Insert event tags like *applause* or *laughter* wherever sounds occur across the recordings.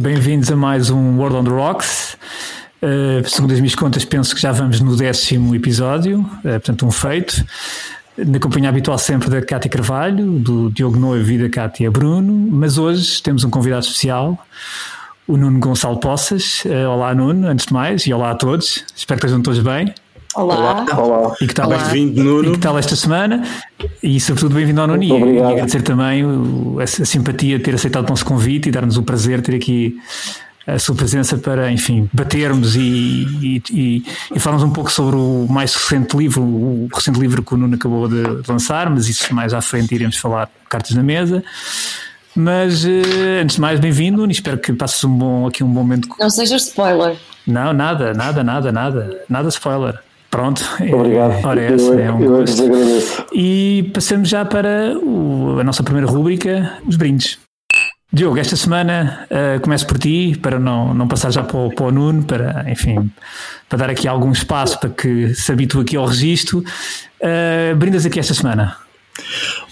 Bem-vindos a mais um World on the Rocks. Uh, segundo as minhas contas, penso que já vamos no décimo episódio, uh, portanto, um feito. Na companhia habitual sempre da Cátia Carvalho, do Diogo Noivo e da Cátia Bruno, mas hoje temos um convidado especial, o Nuno Gonçalo Poças. Uh, olá, Nuno, antes de mais, e olá a todos. Espero que estejam todos bem. Olá. Olá. E que tal, bem-vindo, Nuno. E que tal esta semana? E sobretudo bem-vindo ao Nuno. E, e agradecer também a, simpatia de ter aceitado o nosso convite e dar-nos o prazer de ter aqui a sua presença para, enfim, batermos e, e, e, e falarmos um pouco sobre o mais recente livro, o recente livro que o Nuno acabou de lançar, mas isso mais à frente iremos falar cartas na mesa. Mas eh, antes de mais, bem-vindo e espero que passes um bom, aqui um bom momento. Não seja spoiler. Não, nada, nada, nada, nada, nada spoiler. Pronto. Obrigado. Ora, essa eu, é um eu agradeço. E passamos já para o, a nossa primeira rúbrica, os brindes. Diogo, esta semana uh, começo por ti, para não, não passar já para o, para o Nuno, para, enfim, para dar aqui algum espaço para que se habitue aqui ao registro. Uh, brindas aqui esta semana.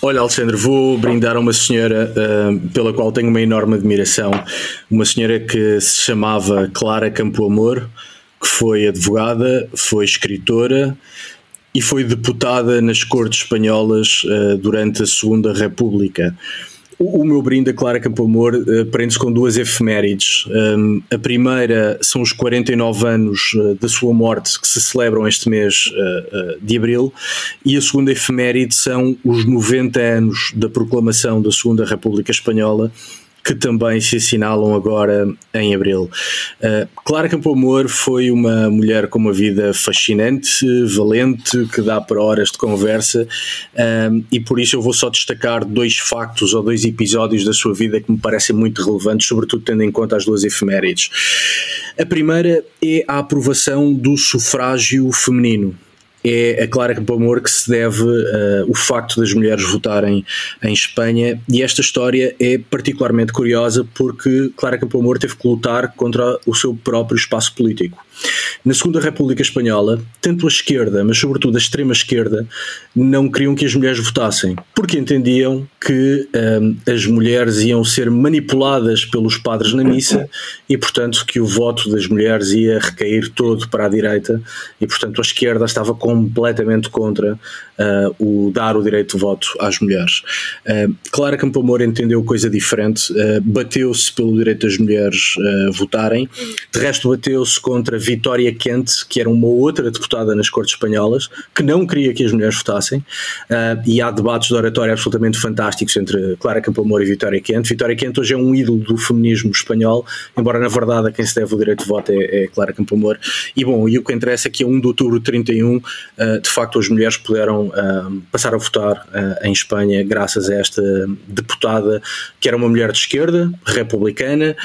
Olha, Alexandre, vou brindar a uma senhora uh, pela qual tenho uma enorme admiração. Uma senhora que se chamava Clara Campo Amor foi advogada, foi escritora e foi deputada nas Cortes Espanholas uh, durante a Segunda República. O, o meu brinde a Clara Campoamor uh, prende-se com duas efemérides. Um, a primeira são os 49 anos uh, da sua morte, que se celebram este mês uh, de abril, e a segunda efeméride são os 90 anos da proclamação da Segunda República Espanhola, que também se assinalam agora em abril. Uh, Clara Campoamor foi uma mulher com uma vida fascinante, valente, que dá para horas de conversa, uh, e por isso eu vou só destacar dois factos ou dois episódios da sua vida que me parecem muito relevantes, sobretudo tendo em conta as duas efemérides. A primeira é a aprovação do sufrágio feminino é a Clara Campoamor que se deve uh, o facto das mulheres votarem em Espanha e esta história é particularmente curiosa porque Clara Campoamor teve que lutar contra o seu próprio espaço político. Na Segunda República Espanhola, tanto a esquerda, mas sobretudo a extrema esquerda, não queriam que as mulheres votassem, porque entendiam que um, as mulheres iam ser manipuladas pelos padres na missa e, portanto, que o voto das mulheres ia recair todo para a direita e, portanto, a esquerda estava completamente contra uh, o dar o direito de voto às mulheres. Uh, Clara Campoamor entendeu coisa diferente, uh, bateu-se pelo direito das mulheres votarem, de resto bateu-se contra Vitória Quente, que era uma outra deputada nas Cortes Espanholas, que não queria que as mulheres votassem, e há debates de oratória absolutamente fantásticos entre Clara Campoamor e Vitória Quente. Vitória Quente hoje é um ídolo do feminismo espanhol, embora na verdade a quem se deve o direito de voto é, é Clara Campoamor. E bom, e o que interessa é que a 1 de outubro de 31, uh, de facto, as mulheres puderam uh, passar a votar em Espanha graças a esta deputada, que era uma mulher de esquerda, republicana,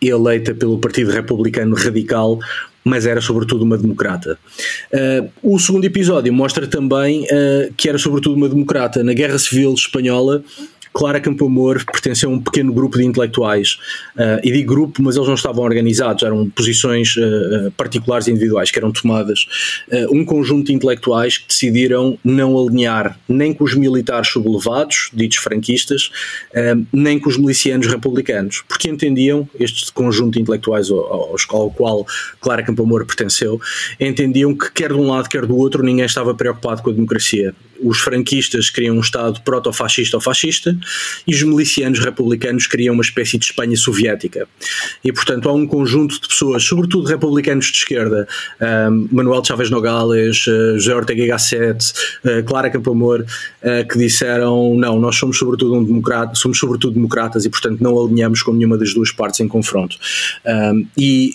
eleita pelo Partido Republicano Radical, mas era sobretudo uma democrata. Uh, o segundo episódio mostra também uh, que era sobretudo uma democrata. Na Guerra Civil Espanhola, Clara Campoamor pertenceu a um pequeno grupo de intelectuais. Uh, e digo grupo, mas eles não estavam organizados, eram posições uh, particulares e individuais que eram tomadas. Uh, um conjunto de intelectuais que decidiram não alinhar nem com os militares sublevados, ditos franquistas, nem com os milicianos republicanos, porque entendiam, este conjunto de intelectuais ao, ao qual Clara Campoamor pertenceu, entendiam que quer de um lado, quer do outro, ninguém estava preocupado com a democracia os franquistas queriam um Estado proto-fascista ou fascista e os milicianos republicanos queriam uma espécie de Espanha soviética. E, portanto, há um conjunto de pessoas, sobretudo republicanos de esquerda, um, Manuel Chávez Nogales, uh, José Ortega Gasset, uh, Clara Campoamor, uh, que disseram não, nós somos sobretudo um democrata, somos sobretudo democratas e, portanto, não alinhamos com nenhuma das duas partes em confronto. Um, e,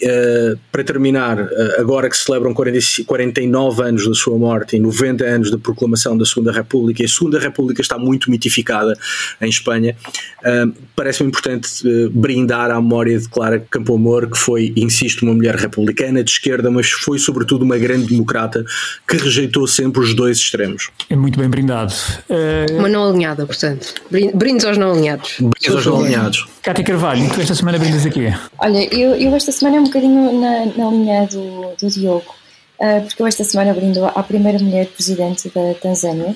para terminar, agora que celebram 40, 49 anos da sua morte e 90 anos da proclamação da Segunda República, e a Segunda República está muito mitificada em Espanha, uh, parece-me importante uh, brindar à memória de Clara Campoamor, que foi, insisto, uma mulher republicana de esquerda, mas foi sobretudo uma grande democrata que rejeitou sempre os dois extremos. É muito bem brindado. Uh... Uma não alinhada, portanto. Brindes aos não alinhados. Brindes aos não alinhados. Cátia Carvalho, tu esta semana brindas aqui? Olha, eu, eu esta semana é um bocadinho na, na linha do, do Diogo, uh, porque eu esta semana brindo à primeira mulher presidente da Tanzânia,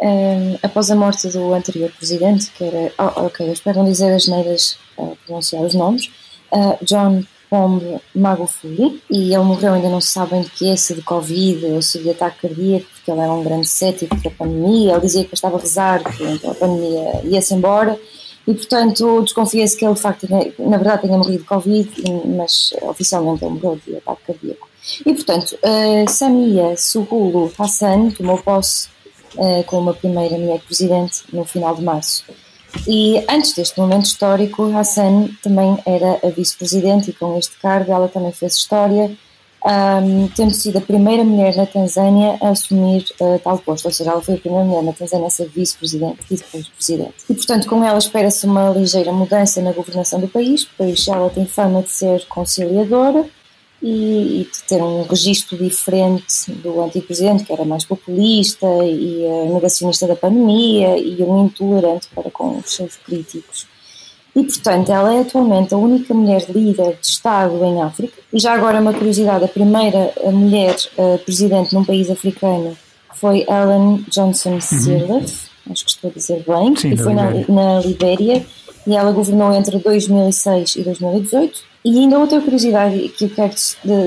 um, após a morte do anterior presidente, que era. Oh, ok, eu espero não dizer as neiras uh, pronunciar os nomes. Uh, John Pombe Magufuli, e ele morreu, ainda não se sabem de que é, se de Covid ou se de ataque cardíaco, porque ele era um grande cético da pandemia. Ele dizia que estava a rezar, que então, a pandemia ia-se embora. E, portanto, desconfia-se que ele, de facto, na verdade, tenha morrido de Covid, mas oficialmente ele morreu de ataque cardíaco. E, portanto, uh, Samia Suluhu Hassan tomou posse uh, como a primeira mulher presidente no final de março. E antes deste momento histórico, Hassan também era a vice-presidente e com este cargo ela também fez história, um, tendo sido a primeira mulher na Tanzânia a assumir uh, tal posto, ou seja, ela foi a primeira mulher na Tanzânia a ser vice-presidente e depois presidente. E portanto, com ela espera-se uma ligeira mudança na governação do país, pois ela tem fama de ser conciliadora e, e de ter um registro diferente do antigo presidente, que era mais populista e uh, negacionista da pandemia e um intolerante para com os seus críticos. E, portanto, ela é atualmente a única mulher líder de Estado em África. E já agora, uma curiosidade: a primeira mulher uh, presidente num país africano foi Ellen Johnson Sirleaf, uhum. acho que estou a dizer bem, Sim, foi na, na Libéria e ela governou entre 2006 e 2018. E ainda outra curiosidade que eu quero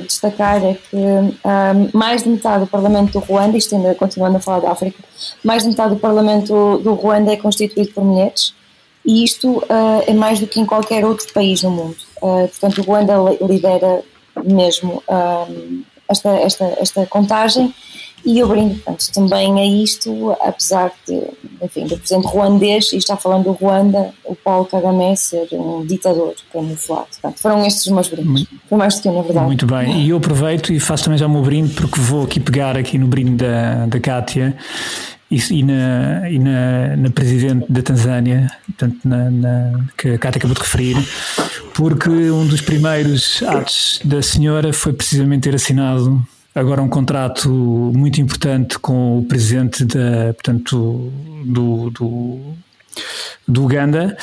destacar é que um, mais de metade do Parlamento do Ruanda, isto ainda continuando a falar da África, mais de metade do Parlamento do Ruanda é constituído por mulheres e isto uh, é mais do que em qualquer outro país no mundo. Uh, portanto, o Ruanda lidera mesmo uh, esta, esta, esta contagem e eu brindo portanto, também a isto, apesar de, enfim, do presidente ruandês, e está falando do Ruanda, o Paulo Kagame ser um ditador camuflado. Portanto, foram estes os meus brindes. Foi mais do que eu, na verdade. Muito bem, e eu aproveito e faço também já o meu brinde, porque vou aqui pegar aqui no brinde da, da Kátia e, na, e na, na, presidente da Tanzânia, portanto, na, na, que a Cátia acabou de referir, porque um dos primeiros atos da senhora foi precisamente ter assinado agora um contrato muito importante com o presidente da, portanto, do, do, do Uganda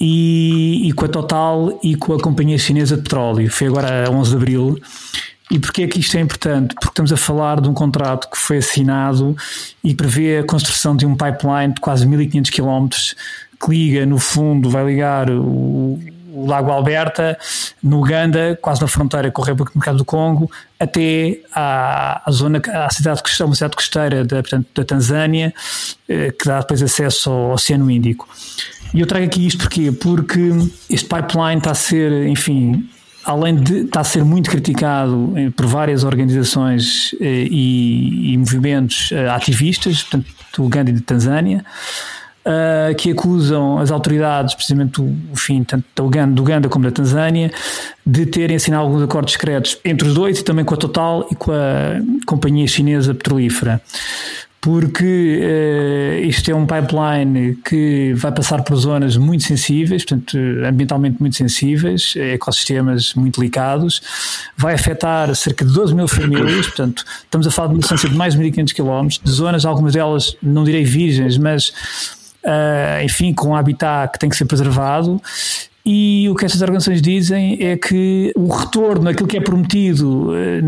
e, e, com a Total e com a Companhia Chinesa de Petróleo. Foi agora a 11 de Abril e porquê é que isto é importante? Porque estamos a falar de um contrato que foi assinado e prevê a construção de um pipeline de quase 1500 km que liga, no fundo, vai ligar o, o Lago Alberta, no Uganda, quase na fronteira com a República do Congo, até à, à zona, à cidade costeira, uma cidade costeira da, portanto, da Tanzânia, eh, que dá depois acesso ao Oceano Índico. E eu trago aqui isto porquê? Porque este pipeline está a ser, enfim, além de estar a ser muito criticado eh, por várias organizações eh, e, e movimentos eh, ativistas, portanto, do Uganda e da Tanzânia, que acusam as autoridades, precisamente o, fim, tanto do Uganda como da Tanzânia, de terem assinado alguns acordos secretos entre os dois e também com a Total e com a companhia chinesa petrolífera porque uh, isto é um pipeline que vai passar por zonas muito sensíveis, portanto, ambientalmente muito sensíveis, ecossistemas muito delicados, vai afetar cerca de 12 mil famílias, portanto, estamos a falar de uma distância de mais de 1.500 km, de zonas, algumas delas, não direi virgens, mas, uh, enfim, com um habitat que tem que ser preservado, e o que estas organizações dizem é que o retorno, aquilo que é prometido eh,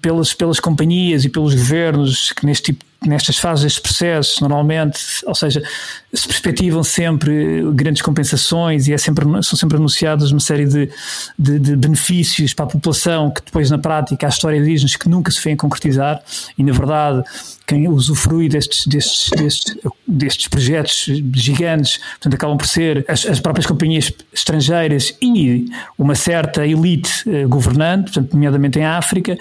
pelas, pelas companhias e pelos governos que neste tipo nestas fases destes processos, normalmente, ou seja, se perspectivam sempre grandes compensações e é sempre, são sempre anunciadas uma série de, de, de, benefícios para a população que depois na prática a história diz-nos que nunca se vêm concretizar e na verdade quem usufrui destes, destes, destes, destes projetos gigantes, portanto acabam por ser as, as próprias companhias estrangeiras e uma certa elite eh, governante, portanto nomeadamente em África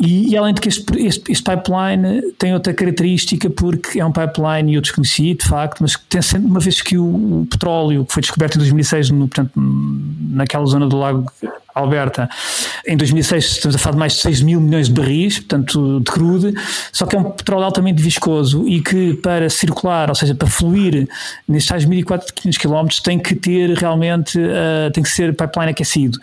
e, e, além de que este, este, este, pipeline tem outra característica, porque é um pipeline, eu desconheci de facto, mas tem sempre, uma vez que o, o petróleo que foi descoberto em 2006, no, portanto, naquela zona do lago Alberta, em 2006 estamos a falar de mais de 6 mil milhões de barris, portanto, de crude, só que é um petróleo altamente viscoso e que para circular, ou seja, para fluir nestes tais 1400 km tem que ter realmente, uh, tem que ser pipeline aquecido.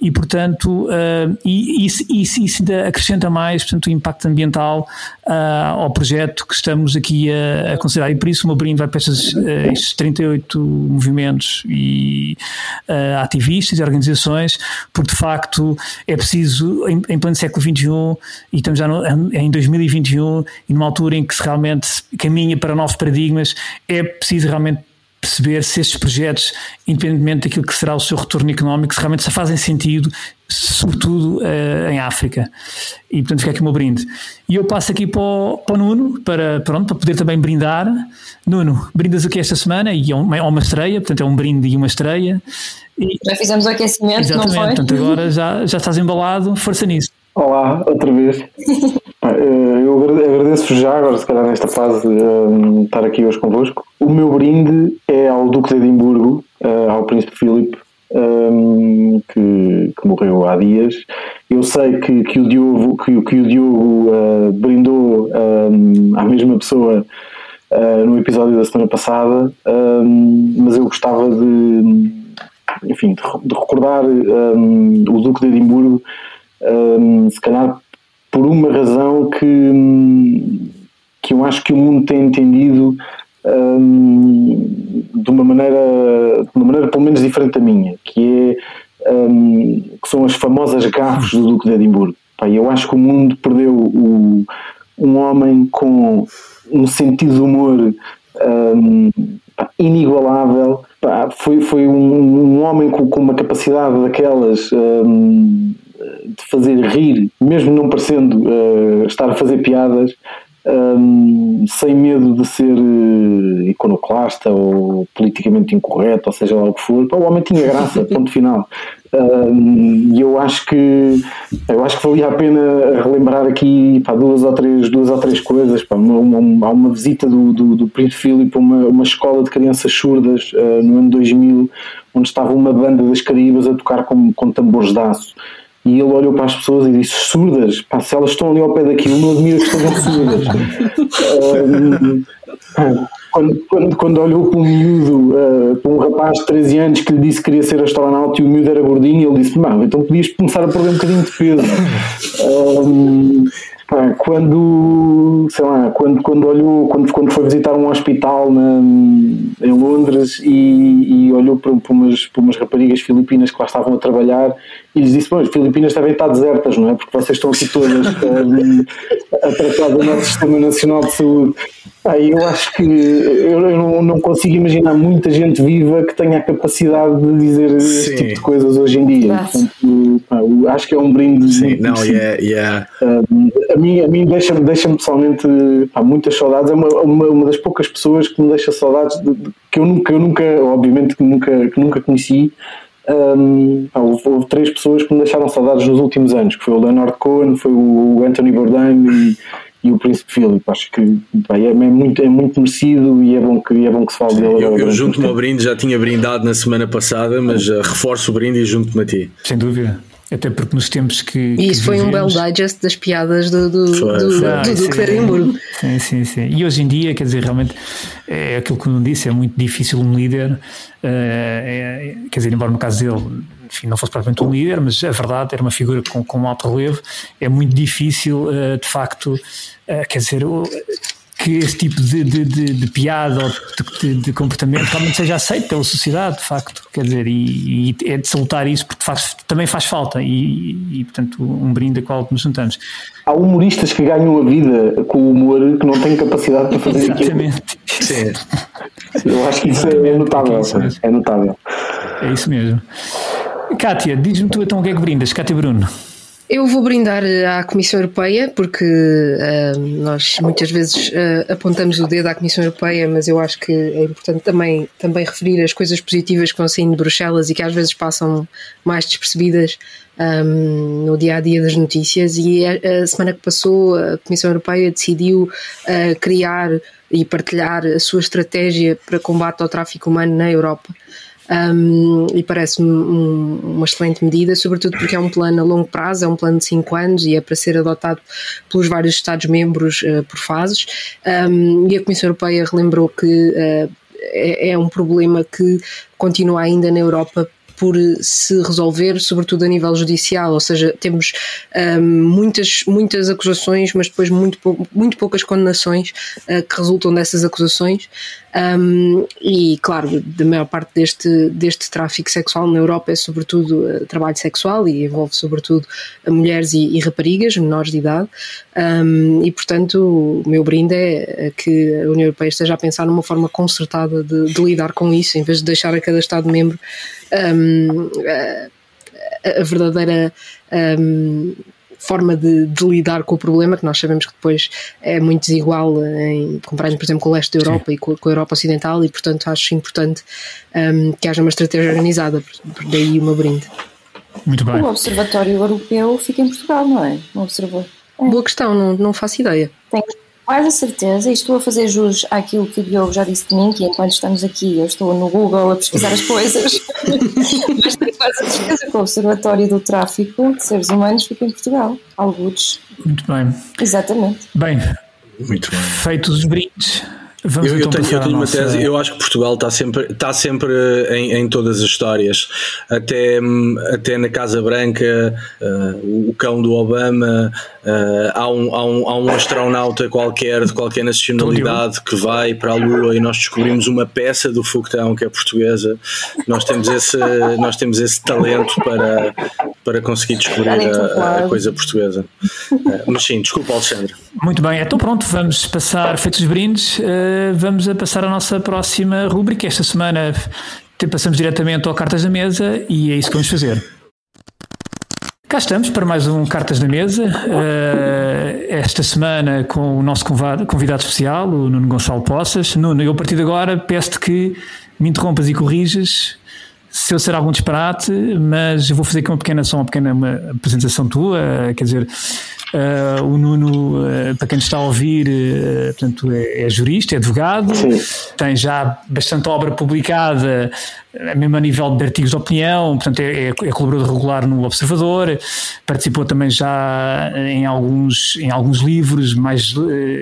E portanto, uh, e isso, isso, isso ainda acrescenta mais, portanto, o impacto ambiental uh, ao projeto que estamos aqui a, a, considerar. E por isso o meu brinde vai para estes, estes 38 movimentos e ativistas e organizações porque de facto é preciso, em, em pleno século XXI, e estamos já no, em 2021, e numa altura em que se realmente caminha para novos paradigmas, é preciso realmente perceber se estes projetos, independentemente daquilo que será o seu retorno económico, se realmente se fazem sentido, sobretudo uh, em África. E portanto fica aqui o meu brinde. E eu passo aqui para o, para o, Nuno, para, pronto, para poder também brindar. Nuno, brindas aqui esta semana e é uma, é uma estreia, portanto é um brinde e uma estreia. E, já fizemos o aquecimento, exatamente, não foi? Portanto agora já, já estás embalado, força nisso. Olá, outra vez. *laughs* Eh, eu agradeço já, agora se calhar nesta fase, um, estar aqui hoje convosco. O meu brinde é ao Duque de Edimburgo, uh, ao Príncipe Filipe, um, que, que, morreu há dias. Eu sei que, que o Diogo, que, que o Diogo uh, brindou um, à mesma pessoa uh, no episódio da semana passada, mas eu gostava de, enfim, de, de recordar o Duque de Edimburgo, se calhar por uma razão que, que eu acho que o mundo tem entendido um, de uma maneira, de uma maneira pelo menos diferente da minha, que é um, que são as famosas gafes do Duque de Edimburgo. Eu acho que o mundo perdeu o, um homem com um sentido de humor um, pá, inigualável. Foi, foi um, um homem com, com, uma capacidade daquelas de fazer rir, mesmo não parecendo uh, estar a fazer piadas, um, sem medo de ser uh, iconoclasta ou politicamente incorreto, ou seja lá o que for. Pá, o homem tinha graça, *laughs* ponto final. E eu acho que eu acho que valia a pena relembrar aqui pá, duas, ou três, duas ou três coisas. Pá, uma, uma, há uma visita do, do, do Príncipe Filipe a uma, uma escola de crianças surdas uh, no ano 2000, onde estava uma banda das Caribas a tocar com, com tambores de aço. E ele olhou para as pessoas e disse: surdas, pá, se elas estão ali ao pé daquilo, não admira que estejam surdas. *laughs* quando, quando, quando olhou para um miúdo, uh, para um rapaz de 13 anos que lhe disse que queria ser astronauta e o miúdo era gordinho, ele disse: Não, então podias começar a perder um bocadinho de peso. *laughs* quando, sei lá, quando, quando olhou, quando, quando foi visitar um hospital na, em Londres e, e olhou para, para, umas, para umas raparigas filipinas que lá estavam a trabalhar e lhes disse: Bom, as Filipinas devem estar desertas, não é? Porque vocês estão aqui todas um, a tratar do nosso Sistema Nacional de Saúde. Ah, eu acho que eu, eu não, não, consigo imaginar muita gente viva que tenha a capacidade de dizer Sim. este tipo de coisas hoje em dia. Portanto, pá, acho que é um brinde. Sim, não, yeah, yeah. A mim, a mim deixa-me deixa pessoalmente pá, muitas saudades. É uma, uma, uma, das poucas pessoas que me deixa saudades de, de, que eu nunca, eu nunca, obviamente que nunca, que nunca conheci. Um, houve, houve, três pessoas que me deixaram saudades nos últimos anos, que foi o Leonard Cohen, foi o Anthony Bourdain e, e o Príncipe Filipe. Acho que bem, é, muito, é muito merecido e é bom que, é bom que se fale dele. Eu, eu junto-me ao brinde, já tinha brindado na semana passada, mas uh, reforço o brinde e junto-me a ti. Sem dúvida. Até porque nos tempos que. E isso que foi vivemos... um belo digest das piadas do, do, foi, do, foi. do, do Duque de Edimburgo. Sim, sim, sim. E hoje em dia, quer dizer, realmente é aquilo que não disse, é muito difícil um líder, uh, é, quer dizer, embora no caso dele enfim, não fosse propriamente um líder, mas a verdade era uma figura com, com alto relevo, é muito difícil, uh, de facto, uh, quer dizer, que esse tipo de, de, de, de piada ou de, de, comportamento realmente seja aceito pela sociedade, de facto, quer dizer, e, e é de salutar isso porque faz, também faz falta e, e, portanto, um brinde a qual nos juntamos. Há humoristas que ganham a vida com o humor que não têm capacidade para fazer Exatamente. Sim. Eu acho que isso é notável. É, é notável. É isso mesmo. Kátia, diz-me tu então o que é que brindas, Kátia Bruno. Eu vou brindar à Comissão Europeia, porque uh, nós muitas vezes uh, apontamos o dedo à Comissão Europeia, mas eu acho que é importante também, também referir as coisas positivas que vão saindo de Bruxelas e que às vezes passam mais despercebidas um, no dia a dia das notícias. E a, a, semana que passou, a Comissão Europeia decidiu uh, criar e partilhar a sua estratégia para combate ao tráfico humano na Europa. Um, e parece-me um, uma excelente medida, sobretudo porque é um plano a longo prazo, é um plano de 5 anos e é para ser adotado pelos vários Estados-membros uh, por fases. Um, e a Comissão Europeia relembrou que uh, é, é um problema que continua ainda na Europa por se resolver, sobretudo a nível judicial, ou seja, temos um, muitas, muitas acusações, mas depois muito, pou, muito poucas condenações uh, que resultam dessas acusações. Um, e, claro, da maior parte deste, deste tráfico sexual na Europa é sobretudo uh, trabalho sexual e envolve sobretudo mulheres e, e raparigas, menores de idade. Um, e, portanto, o meu brinde é que a União Europeia esteja a pensar numa forma concertada de, de lidar com isso, em vez de deixar a cada Estado-membro um, a, a, verdadeira forma de, de, lidar com o problema, que nós sabemos que depois é muito desigual em comparando, por exemplo, com o leste da Europa Sim. e com, com, a Europa Ocidental, e portanto acho importante um, que haja uma estratégia organizada, por daí o meu brinde. Muito bem. O Observatório Europeu fica em Portugal, não é? Observador. É. Boa questão, não, não faço ideia. Tem quase a certeza, e estou a fazer jus àquilo que o Diogo já disse de mim, que enquanto estamos aqui eu estou no Google a pesquisar as coisas, *laughs* mas tenho quase a certeza que o Observatório do Tráfico de Seres Humanos fica em Portugal, alguns. Muito bem. Exatamente. Bem, Muito bem. feitos os brindes. Vamos eu, então eu tenho, eu tenho nossa... uma tese, eu acho que Portugal está sempre, está sempre em, em todas as histórias, até, até na Casa Branca, uh, o cão do Obama, uh, há, um, há, um, há um astronauta qualquer, de qualquer nacionalidade, que vai para a Lua e nós descobrimos uma peça do foguetão que é portuguesa. Nós temos esse, nós temos esse talento para, para conseguir descobrir a, a coisa portuguesa. Uh, mas sim, desculpa, Alexandre. Muito bem, então pronto, vamos passar, feitos os brindes vamos a passar à nossa próxima rubrica. Esta semana passamos diretamente ao Cartas da Mesa e é isso que vamos fazer. Cá estamos para mais um Cartas da Mesa. Uh, esta semana com o nosso convidado especial, o Nuno Gonçalo Poças. Nuno, eu a partir de agora peço-te que me interrompas e corrijas se eu ser algum disparate, mas eu vou fazer aqui uma pequena, só uma pequena uma apresentação tua, quer dizer, Uh, o Nuno, uh, para quem está a ouvir, uh, portanto, é, é, jurista, é advogado, Sim. tem já bastante obra publicada, mesmo a nível de artigos de opinião, portanto, é, é, é colaborador regular no Observador, participou também já em alguns, em alguns livros, mais,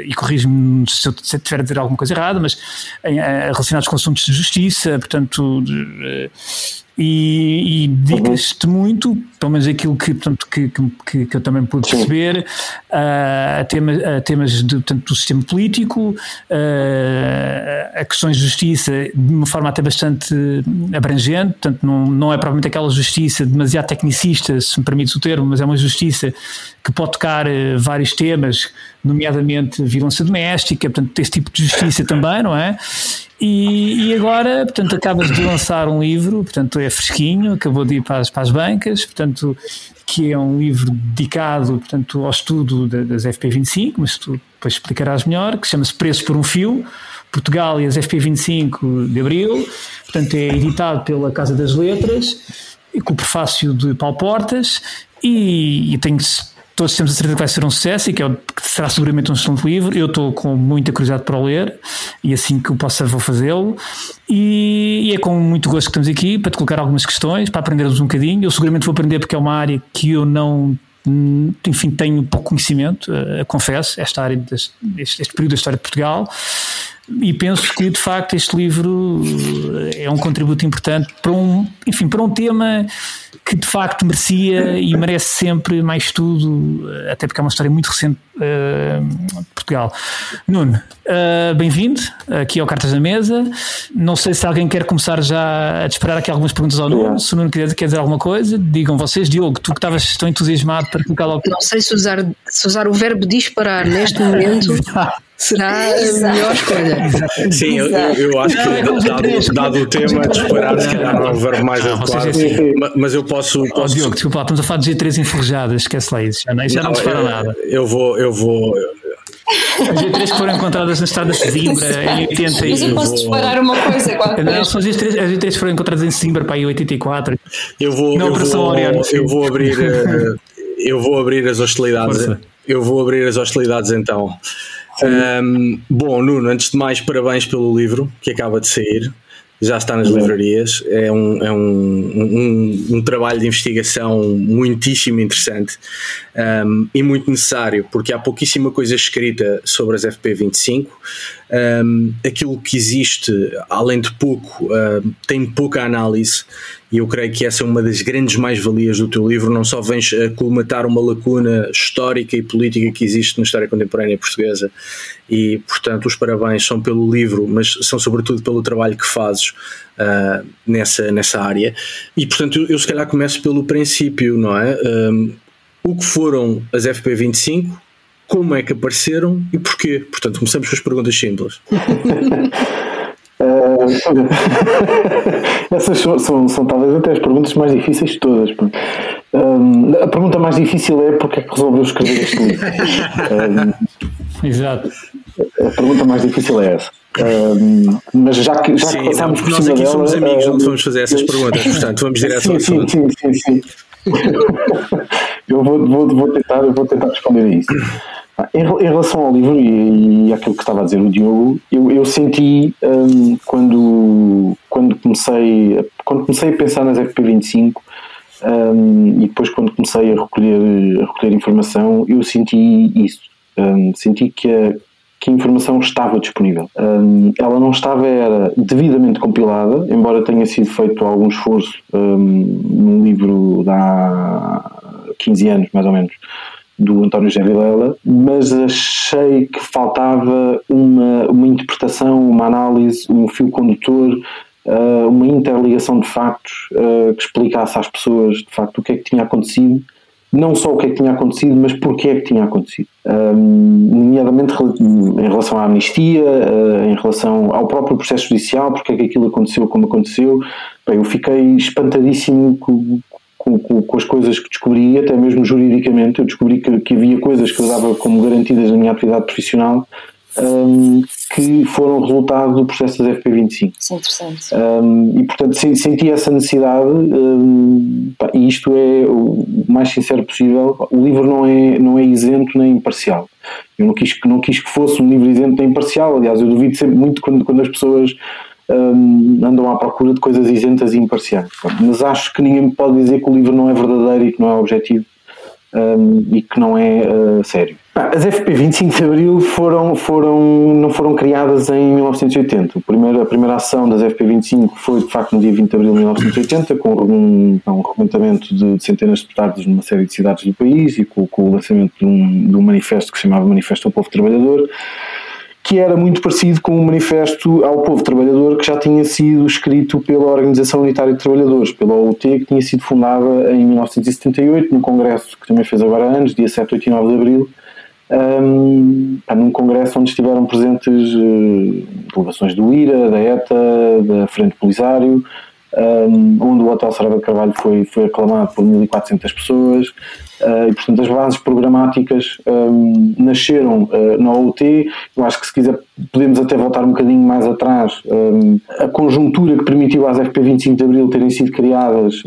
e corrijo-me se eu estiver a dizer alguma coisa errada, mas em, relacionados com assuntos de justiça, portanto e, e dedicas-te muito, pelo menos aquilo que, portanto, que, que, que eu também pude perceber, uh, a, tema, a temas de, portanto, do sistema político, uh, a questões de justiça de uma forma até bastante abrangente, portanto, não, não é provavelmente aquela justiça demasiado tecnicista, se me permites o termo, mas é uma justiça que pode tocar vários temas, nomeadamente violência doméstica, portanto, esse tipo de justiça também, não é? E, e, agora, portanto, acabas de lançar um livro, portanto, é fresquinho, acabou de ir para as, para as bancas, portanto, que é um livro dedicado, portanto, ao estudo das FP25, mas tu depois explicarás melhor, que chama-se Preços por um Fio, Portugal e as FP25 de Abril, portanto, é editado pela Casa das Letras, com o prefácio de Paulo Portas, e, e tenho todos temos a certeza que vai ser um sucesso e que, é, que será seguramente um excelente livro. Eu estou com muita curiosidade para o ler e assim que o possa vou fazê-lo. E, e, é com muito gosto que estamos aqui para te colocar algumas questões, para aprendermos um bocadinho. Eu seguramente vou aprender porque é uma área que eu não enfim, tenho pouco conhecimento, uh, confesso, esta área, deste, este período da história de Portugal, e penso que de facto este livro eh, é um contributo importante para um, enfim, para um tema que de facto merecia e merece sempre mais estudo, eh, até porque é uma história muito recente uh, de Portugal. Nuno, uh, bem-vindo aqui ao Cartas da Mesa. Não sei se alguém quer começar já a disparar aqui algumas perguntas ao Nuno. Se o Nuno quer, quer dizer alguma coisa, digam vocês. Diogo, tu que estavas tão entusiasmado para colocar logo. Não sei se usar, se usar o verbo disparar neste momento. *laughs* será a melhor escolha. Sim, eu, eu, acho que dado, dado o tema, disparar se calhar não é o verbo mais adequado, assim, mas eu posso... posso... Oh, Diogo, desculpa lá, estamos a falar de G3 enferrujadas, esquece lá isso, já não, já não, não dispara nada. Eu vou... Eu vou as G3 que foram encontradas na estrada de Sesimbra em 80 Mas eu posso disparar uma coisa qualquer. Não, são as G3, as G3 foram encontradas em Sesimbra para aí 84. Eu vou, na eu Operação vou. Eu vou abrir, eh, eu vou abrir as hostilidades. Força. Eu vou abrir as hostilidades então. Um, bom, Nuno, antes de mais, parabéns pelo livro que acaba de sair. já está nas livrarias. É um, é um, um, um trabalho de investigação muitíssimo interessante um, e muito necessário, porque há pouquíssima coisa escrita sobre as FP25. Um, aquilo que existe, além de pouco, uh, tem pouca análise, e eu creio que essa é uma das grandes mais-valias do teu livro. Não só vens a colmatar uma lacuna histórica e política que existe na história contemporânea portuguesa, e portanto, os parabéns são pelo livro, mas são sobretudo pelo trabalho que fazes uh, nessa, nessa área. E portanto, eu, eu, se calhar começo pelo princípio, não é? Um, o que foram as FP25? como é que apareceram e porquê? Portanto, começamos com as perguntas simples. *laughs* Uh, *laughs* essas são, são, são, talvez até as perguntas mais difíceis de todas. Um, a pergunta mais difícil é porque é que resolveu escrever este livro? Um, *laughs* Exato. A pergunta mais difícil é essa. Um, mas já que, já sim, que passámos não, por nós aqui dela, somos amigos, não vamos fazer essas perguntas, portanto vamos direto sim, ao sim, sim, sim, sim. *laughs* eu vou, vou, vou, tentar, vou tentar responder a isso. Em, relação ao livro e, e àquilo que estava a dizer o Diogo, eu, eu senti um, quando, quando, comecei, quando comecei a pensar nas FP25 um, e depois quando comecei a recolher, a recolher informação, eu senti isso. Um, senti que a, que a informação estava disponível. Um, ela não estava era devidamente compilada, embora tenha sido feito algum esforço um, num livro de há 15 anos, mais ou menos, do António G. Vilela, mas achei que faltava uma, uma interpretação, uma análise, um fio condutor, uh, uma interligação de factos uh, que explicasse às pessoas de facto o que é que tinha acontecido, não só o que é que tinha acontecido, mas porquê é que tinha acontecido. Um, nomeadamente em relação à amnistia, uh, em relação ao próprio processo judicial, porque é que aquilo aconteceu como aconteceu. Bem, eu fiquei espantadíssimo com, com, com, com, as coisas que descobri, até mesmo juridicamente, eu descobri que, que havia coisas que eu dava como garantidas na minha atividade profissional um, que foram resultado do processo das FP25. Isso é interessante. Um, e portanto senti essa necessidade, um, e isto é o mais sincero possível. O livro não é, não é isento nem imparcial. Eu não quis, não quis que fosse um livro isento nem imparcial. Aliás, eu duvido sempre muito quando, quando as pessoas um, andam à procura de coisas isentas e imparciais. Mas acho que ninguém me pode dizer que o livro não é verdadeiro e que não é objetivo um, e que não é uh, sério. As FP 25 de Abril foram, foram, não foram criadas em 1980. A primeira, ação das FP 25 foi de facto no dia 20 de abril de 1980, com um, um regulamentamento de centenas de deputados numa série de cidades do país e com, com o lançamento de um, de um manifesto que se chamava Manifesto ao Povo Trabalhador que era muito parecido com o manifesto ao povo trabalhador que já tinha sido escrito pela Organização Unitária de Trabalhadores, pela OUT, que tinha sido fundada em 1978, num congresso que também fez agora anos, dia 7, 8 e 9 de abril, um, num congresso onde estiveram presentes uh, delegações do IRA, da ETA, da Frente Polisário, um, onde o Hotel Saraiva de Carvalho foi, foi aclamado por 1400 pessoas uh, e portanto as bases programáticas um, nasceram uh, na OUT eu acho que se quiser podemos até voltar um bocadinho mais atrás um, a conjuntura que permitiu às FP 25 de Abril terem sido criadas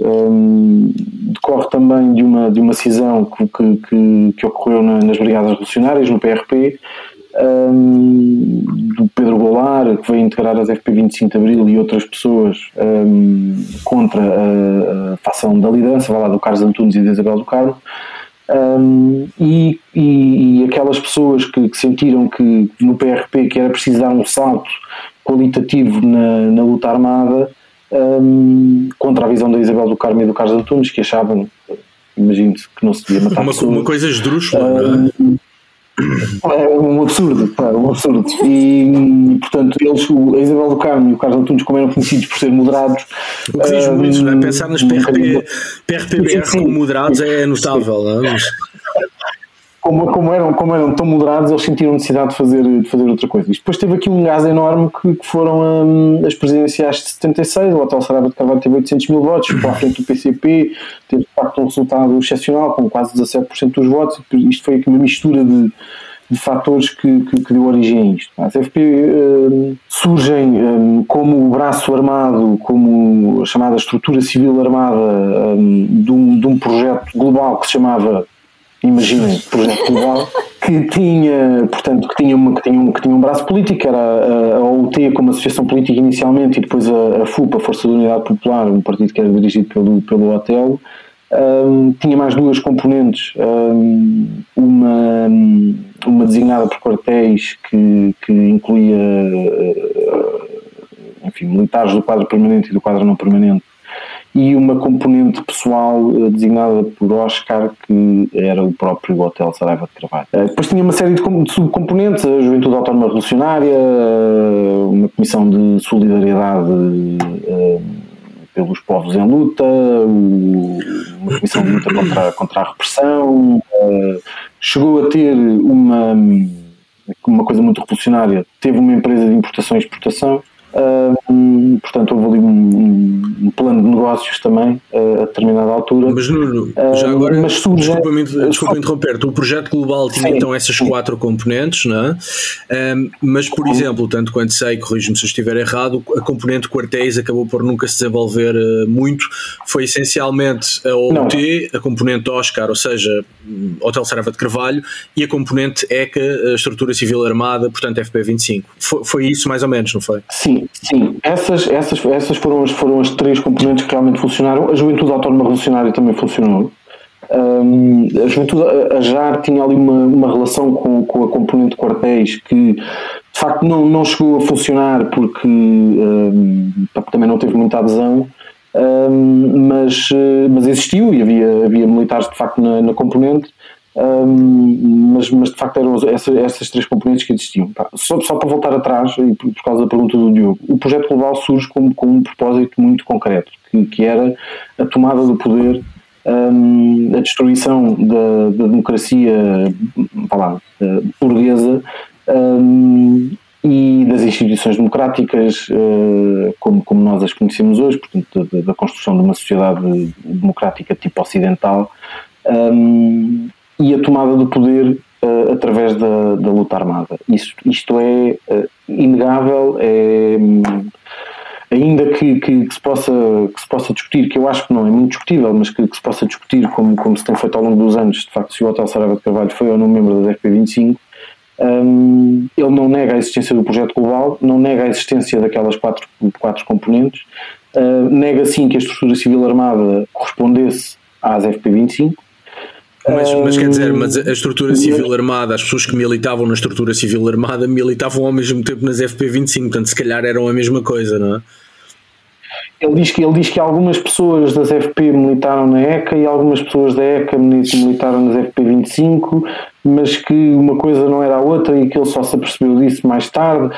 decorre também de uma, de uma cisão que, que, que ocorreu na, nas Brigadas Revolucionárias no PRP um, do Pedro Goulart, que veio integrar as FP25 de Abril e outras pessoas um, contra a, a facção da liderança, vai lá do Carlos Antunes e da Isabel do Carmo, um, e, e, e, aquelas pessoas que, que, sentiram que no PRP que era preciso dar um salto qualitativo na, na luta armada contra a visão da Isabel do Carmo e do Carlos Antunes, que achavam, imagino-se, que não se devia matar uma, pessoas. Uma coisa esdrúxula, um, é um absurdo, pá, um absurdo. E, portanto, eles, a Isabel do Carmo e o Carlos Antunes, como eram conhecidos por ser moderados. O que diz muito, um, Pensar nas PRP, PRPBR como moderados é notável, não é? Como, como, eram, como eram tão moderados, eles sentiram necessidade de fazer, de fazer outra coisa. E depois teve aqui um gás enorme que, que foram um, as presidenciais de 76, o Hotel Saraiva de Carvalho teve 800 mil votos, ficou à frente do PCP, teve de facto um resultado excepcional, com quase 17% dos votos, isto foi aqui uma mistura de, de fatores que, que, que, deu origem a isto. As FP um, surgem um, como o braço armado, como a chamada estrutura civil armada um, de, um, de um projeto global que se chamava imaginem, projeto global, que tinha, portanto, que tinha, uma, que tinha, um, que tinha um braço político, era a, a OUT como associação política inicialmente, e depois a, a FUP, a Força da Unidade Popular, um partido que era dirigido pelo, pelo Otelo, um, tinha mais duas componentes, um, uma, uma designada por quartéis que, que incluía enfim, militares do quadro permanente e do quadro não permanente, e uma componente pessoal uh, designada por Oscar, que era o próprio Hotel Saraiva de Carvalho. Uh, depois tinha uma série de, subcomponentes, a Juventude Autónoma Revolucionária, uh, uma comissão de solidariedade pelos povos em luta, uma comissão de luta contra, contra a repressão, chegou a ter uma, uma coisa muito revolucionária, teve uma empresa de importação e exportação, Uh, portanto, houve ali um, um, plano de negócios também uh, a determinada altura. Mas Nuno, já agora, mas surge, desculpa-me desculpa interromper, o projeto global tinha sim, então essas sim. quatro componentes, não é? Um, mas, por exemplo, tanto quanto sei, corrijo-me se eu estiver errado, a componente quartéis acabou por nunca se desenvolver uh, muito, foi essencialmente a OUT, a componente Oscar, ou seja, Hotel Sarava de Carvalho, e a componente ECA, a Estrutura Civil Armada, portanto FP25. Foi, foi isso mais ou menos, não foi? Sim, Sim, essas, essas, essas foram, as, foram as três componentes que realmente funcionaram. A Juventude Autónoma Revolucionária também funcionou. Um, a Juventude, a JAR tinha ali uma, uma relação com, com a componente quartéis que de facto não, não chegou a funcionar porque um, também não teve muita adesão. Um, mas, mas existiu e havia, havia militares de facto na, na componente um, mas, mas de facto eram essas, essas três componentes que existiam. Só, só para voltar atrás, e por, por, causa da pergunta do Diogo, o projeto global surge com, com um propósito muito concreto, que, que era a tomada do poder, um, a destruição da, da democracia lá, burguesa um, e das instituições democráticas uh, como, como nós as conhecemos hoje, portanto, da, da construção de uma sociedade democrática tipo ocidental. Um, e a tomada do poder uh, através da, da, luta armada. Isto, isto é uh, inegável, é, ainda que, que, que, se possa, que se possa discutir, que eu acho que não é muito discutível, mas que, que, se possa discutir, como, como se tem feito ao longo dos anos, de facto, se o Hotel Saraiva de Carvalho foi ou não membro da FP25, um, ele não nega a existência do projeto global, não nega a existência daquelas quatro, quatro componentes, uh, nega sim que a estrutura civil armada correspondesse às FP25, mas, mas, quer dizer, mas a estrutura civil armada, as pessoas que militavam na estrutura civil armada militavam ao mesmo tempo nas FP25, portanto, se calhar eram a mesma coisa, não é? Ele diz, que, ele diz que algumas pessoas das FP militaram na ECA e algumas pessoas da ECA militaram nas FP25, mas que uma coisa não era a outra e que ele só se apercebeu disso mais tarde.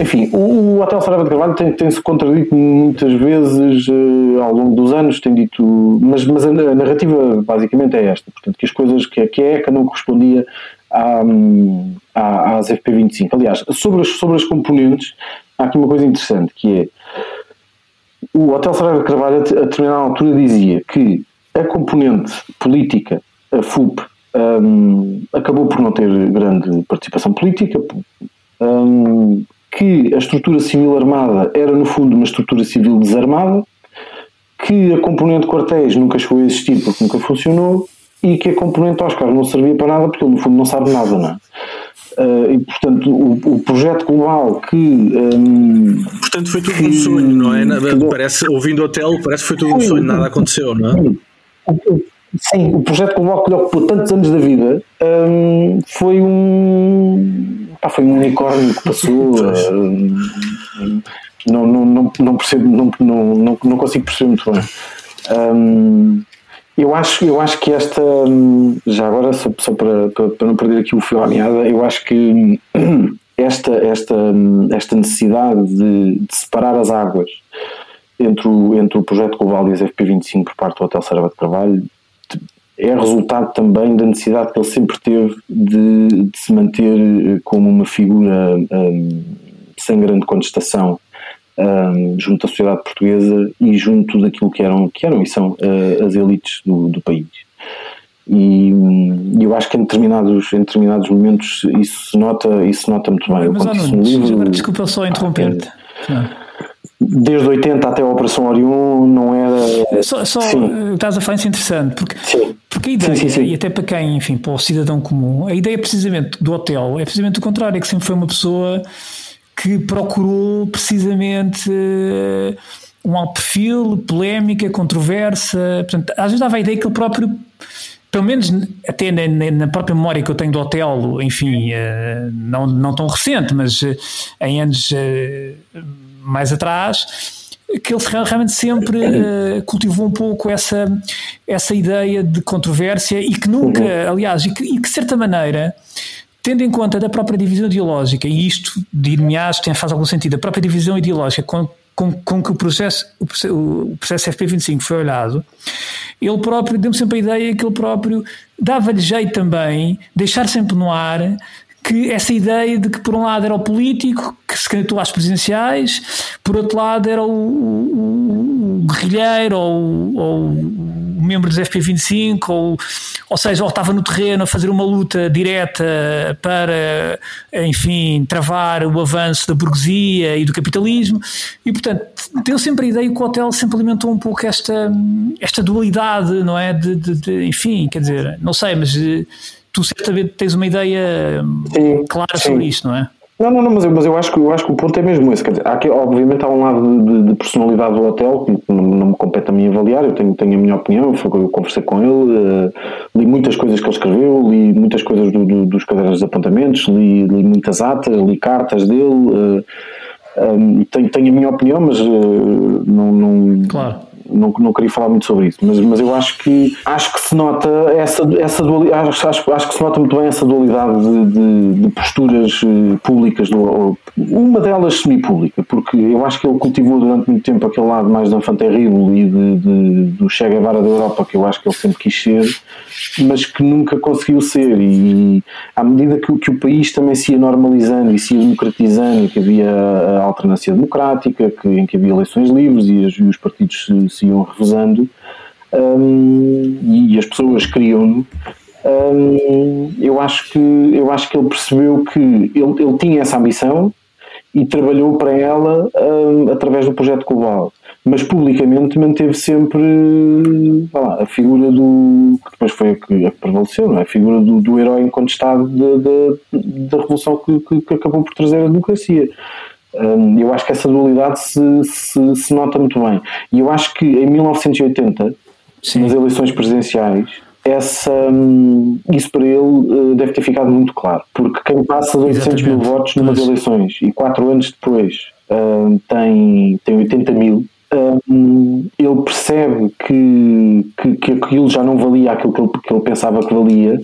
Enfim, o, o Hotel Saraiva de Carvalho tem-se tem contradito muitas vezes uh, ao longo dos anos, tem dito, mas, mas a, narrativa basicamente é esta, portanto, que as coisas que, que a ECA não correspondia à, à, às FP25. Aliás, sobre as, sobre as componentes, há aqui uma coisa interessante que é o Hotel Saraiva de Carvalho, a determinada altura, dizia que a componente política, a FUP, um, acabou por não ter grande participação política, um, que a estrutura civil armada era, no fundo, uma estrutura civil desarmada, que a componente quartéis nunca chegou a existir porque nunca funcionou e que a componente Oscar não servia para nada porque ele, no fundo, não sabe nada, não é? Uh, e portanto o, o, projeto global que um, portanto foi tudo que, um sonho não é? nada, parece ouvindo o hotel parece que foi tudo um sonho nada aconteceu não é sim o projeto global que lhe ocupou tantos anos da vida um, foi um pá, foi um unicórnio que passou *laughs* uh, não, não, não, não percebo não, não, não, consigo perceber muito bem. Um, eu acho, eu acho que esta, já agora, só, só para, para, para, não perder aqui o fio à meada, eu acho que esta, esta, esta necessidade de, de, separar as águas entre o, entre o projeto global e as FP25 por parte do Hotel Serva de Trabalho é resultado também da necessidade que ele sempre teve de, de se manter eh, como uma figura um, sem grande contestação um, junto à sociedade portuguesa e junto daquilo que eram, que eram e são uh, as elites do, do país. E um, eu acho que em determinados, em determinados momentos isso se nota, isso nota muito bem. Mas, oh, Nuno, livro, agora desculpa só interromper-te. Ah, desde 80 até a Operação Orion não era. Só, só estás a falar isso interessante, porque, sim. porque a ideia, sim, sim, e até para quem, enfim, para o cidadão comum, a ideia precisamente do hotel é precisamente o contrário, é que sempre foi uma pessoa que procurou precisamente uh, um alto perfil, polémica, controversa. Portanto, às vezes dava a ideia que ele próprio pelo menos até na, própria memória que eu tenho do hotel, enfim, uh, não, não tão recente, mas em anos mais atrás, que ele realmente sempre cultivou um pouco essa, essa ideia de controvérsia e que nunca, uhum. aliás, e que, e que de certa maneira tendo em conta da própria divisão ideológica, e isto, dir-me-ás, faz algum sentido, a própria divisão ideológica com, com, com que o processo, o processo FP25 foi olhado, ele próprio deu-me sempre a ideia que ele próprio dava-lhe jeito também deixar sempre no ar que essa ideia de que por um lado era o político que se candidatou às presidenciais, por outro lado era o, o, o guerrilheiro ou, ou, o membro dos FP25, ou, ou seja, ou estava no terreno a fazer uma luta direta para, enfim, travar o avanço da burguesia e do capitalismo, e portanto deu sempre a ideia que o hotel sempre alimentou um pouco esta, esta dualidade, não é? De, de, de enfim, quer dizer, não sei, mas tu certamente tens uma ideia sim, clara sim. sobre isto, não é? Não, não, não, mas eu, mas eu, acho, que, eu acho que o ponto é mesmo esse. Quer dizer, há aqui, obviamente há um lado de, de personalidade do hotel que não, não, me compete a mim avaliar, eu tenho, tenho a minha opinião, eu conversei com ele, uh, li muitas coisas que ele escreveu, li muitas coisas do, do, dos cadernos de apontamentos, li, li, muitas atas, li cartas dele, uh, eh, um, tenho, tenho a minha opinião, mas uh, não, não, claro não, não queria falar muito sobre isso, mas, mas eu acho que acho que se nota essa, essa dualidade, acho, acho, acho que se nota muito bem essa dualidade de, de, de posturas eh, públicas, do, uma delas semi-pública, porque eu acho que ele cultivou durante muito tempo aquele lado mais da terrible e de, de, do Che Guevara da Europa, que eu acho que ele sempre quis ser, mas que nunca conseguiu ser. E à medida que, que o país também se ia normalizando e se ia democratizando, que havia a alternância democrática, que, em que havia eleições livres e, as, e os partidos se, se iam revezando, um, e as pessoas criam-no. Um, eu acho que eu acho que ele percebeu que ele, ele tinha essa ambição e trabalhou para ela um, através do projeto global mas publicamente manteve sempre lá, a figura do. que depois foi a que, prevaleceu, é? a figura do, do herói incontestado da revolução que, que, que, acabou por trazer a democracia. Um, eu acho que essa dualidade se, se, se, nota muito bem. E eu acho que em 1980, Sim. nas eleições presidenciais, essa, um, isso para ele uh, deve ter ficado muito claro. Porque quem passa de 800 mil votos numas eleições e quatro anos depois uh, tem, tem 80 mil, um, ele percebe que, que, que, aquilo já não valia aquilo que ele, que ele pensava que valia,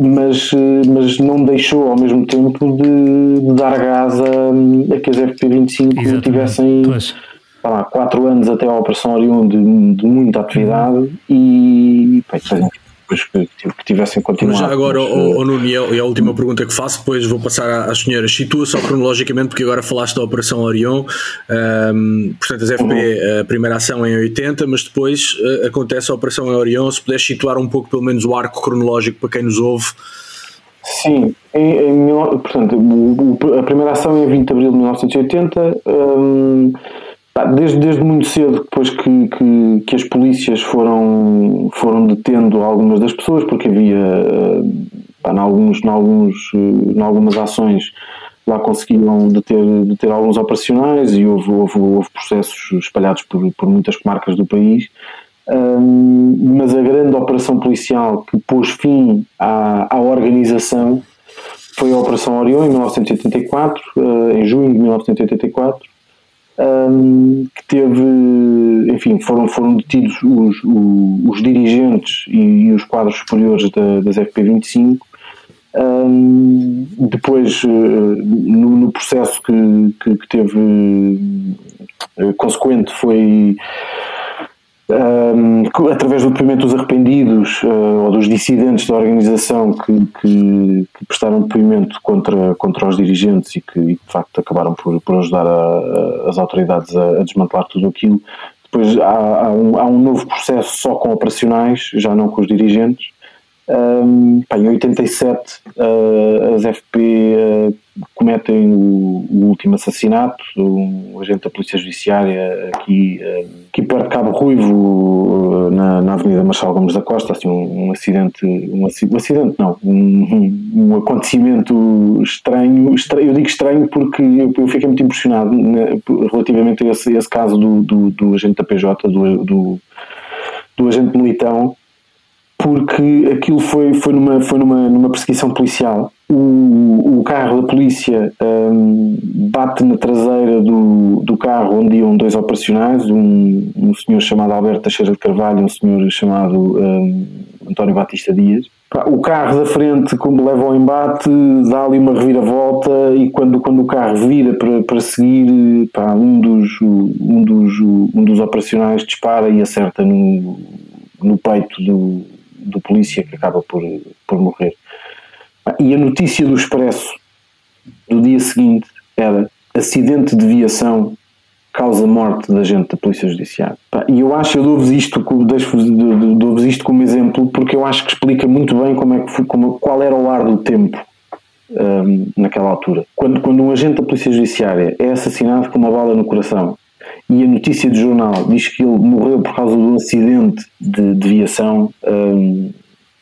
mas, mas não deixou ao mesmo tempo de, de dar gás a, a que as FP25 tivessem lá, quatro anos até a Operação Orion de, de muita atividade e bem, depois que, que tivessem continuado. Já agora, mas, o, o Nuno, e a, última pergunta que faço, depois vou passar às senhoras. Situa só cronologicamente, porque agora falaste da Operação Orion, um, portanto, as FP, uhum. a primeira ação é em 80, mas depois uh, acontece a Operação Orion. Se puderes situar um pouco, pelo menos, o arco cronológico para quem nos ouve. Sim, em, em, portanto, a primeira ação é 20 de abril de 1980. Um, Desde, desde muito cedo, depois que, que, que, as polícias foram, foram detendo algumas das pessoas, porque havia, pá, em, alguns, em, alguns, em algumas ações, lá conseguiram deter, deter alguns operacionais e houve, houve, houve processos espalhados por, por muitas comarcas do país. Um, mas a grande operação policial que pôs fim à, à organização foi a Operação Orion em 1984, uh, em junho de 1984, um, que teve, enfim, foram, foram detidos os, os, os dirigentes e, e, os quadros superiores da, das FP25. Um, depois, eh, no, no processo que, que, que teve uh, consequente, foi um, através do depoimento dos arrependidos uh, ou dos dissidentes da organização que, que, que, prestaram depoimento contra, contra os dirigentes e que, e de facto acabaram por, por ajudar a, a, as autoridades a, a, desmantelar tudo aquilo. Depois há, há, um, há, um, novo processo só com operacionais, já não com os dirigentes, Um, pá, em 87 uh, as FP uh, cometem o, o, último assassinato, um agente da Polícia Judiciária aqui, uh, aqui perto de Cabo Ruivo, na, na Avenida Marshal Gomes da Costa, assim, um, um acidente, um, um, acidente não, um, um acontecimento estranho, estranho, eu digo estranho porque eu, eu fiquei muito impressionado né, relativamente a esse, esse caso do, do, do, agente da PJ, do, do, do agente militão, porque aquilo foi, foi, numa, foi numa, numa perseguição policial. O, o carro da polícia um, bate na traseira do, do carro onde iam dois operacionais, um, um senhor chamado Alberto Teixeira de Carvalho e um senhor chamado um, António Batista Dias. O carro da frente, como leva ao embate, dá ali uma reviravolta e quando, quando o carro vira para, para seguir, pá, um, dos, um, dos, um dos operacionais dispara e acerta no, no peito do, do polícia que acaba por, por morrer. E a notícia do Expresso do dia seguinte era acidente de viação causa morte da gente da Polícia Judiciária. E eu acho, eu dou-vos isto, dou isto como exemplo porque eu acho que explica muito bem como é que como, qual era o ar do tempo um, naquela altura. Quando, quando um agente da Polícia Judiciária é assassinado com uma bala no coração e a notícia do jornal diz que ele morreu por causa de um acidente de, de viação. Um,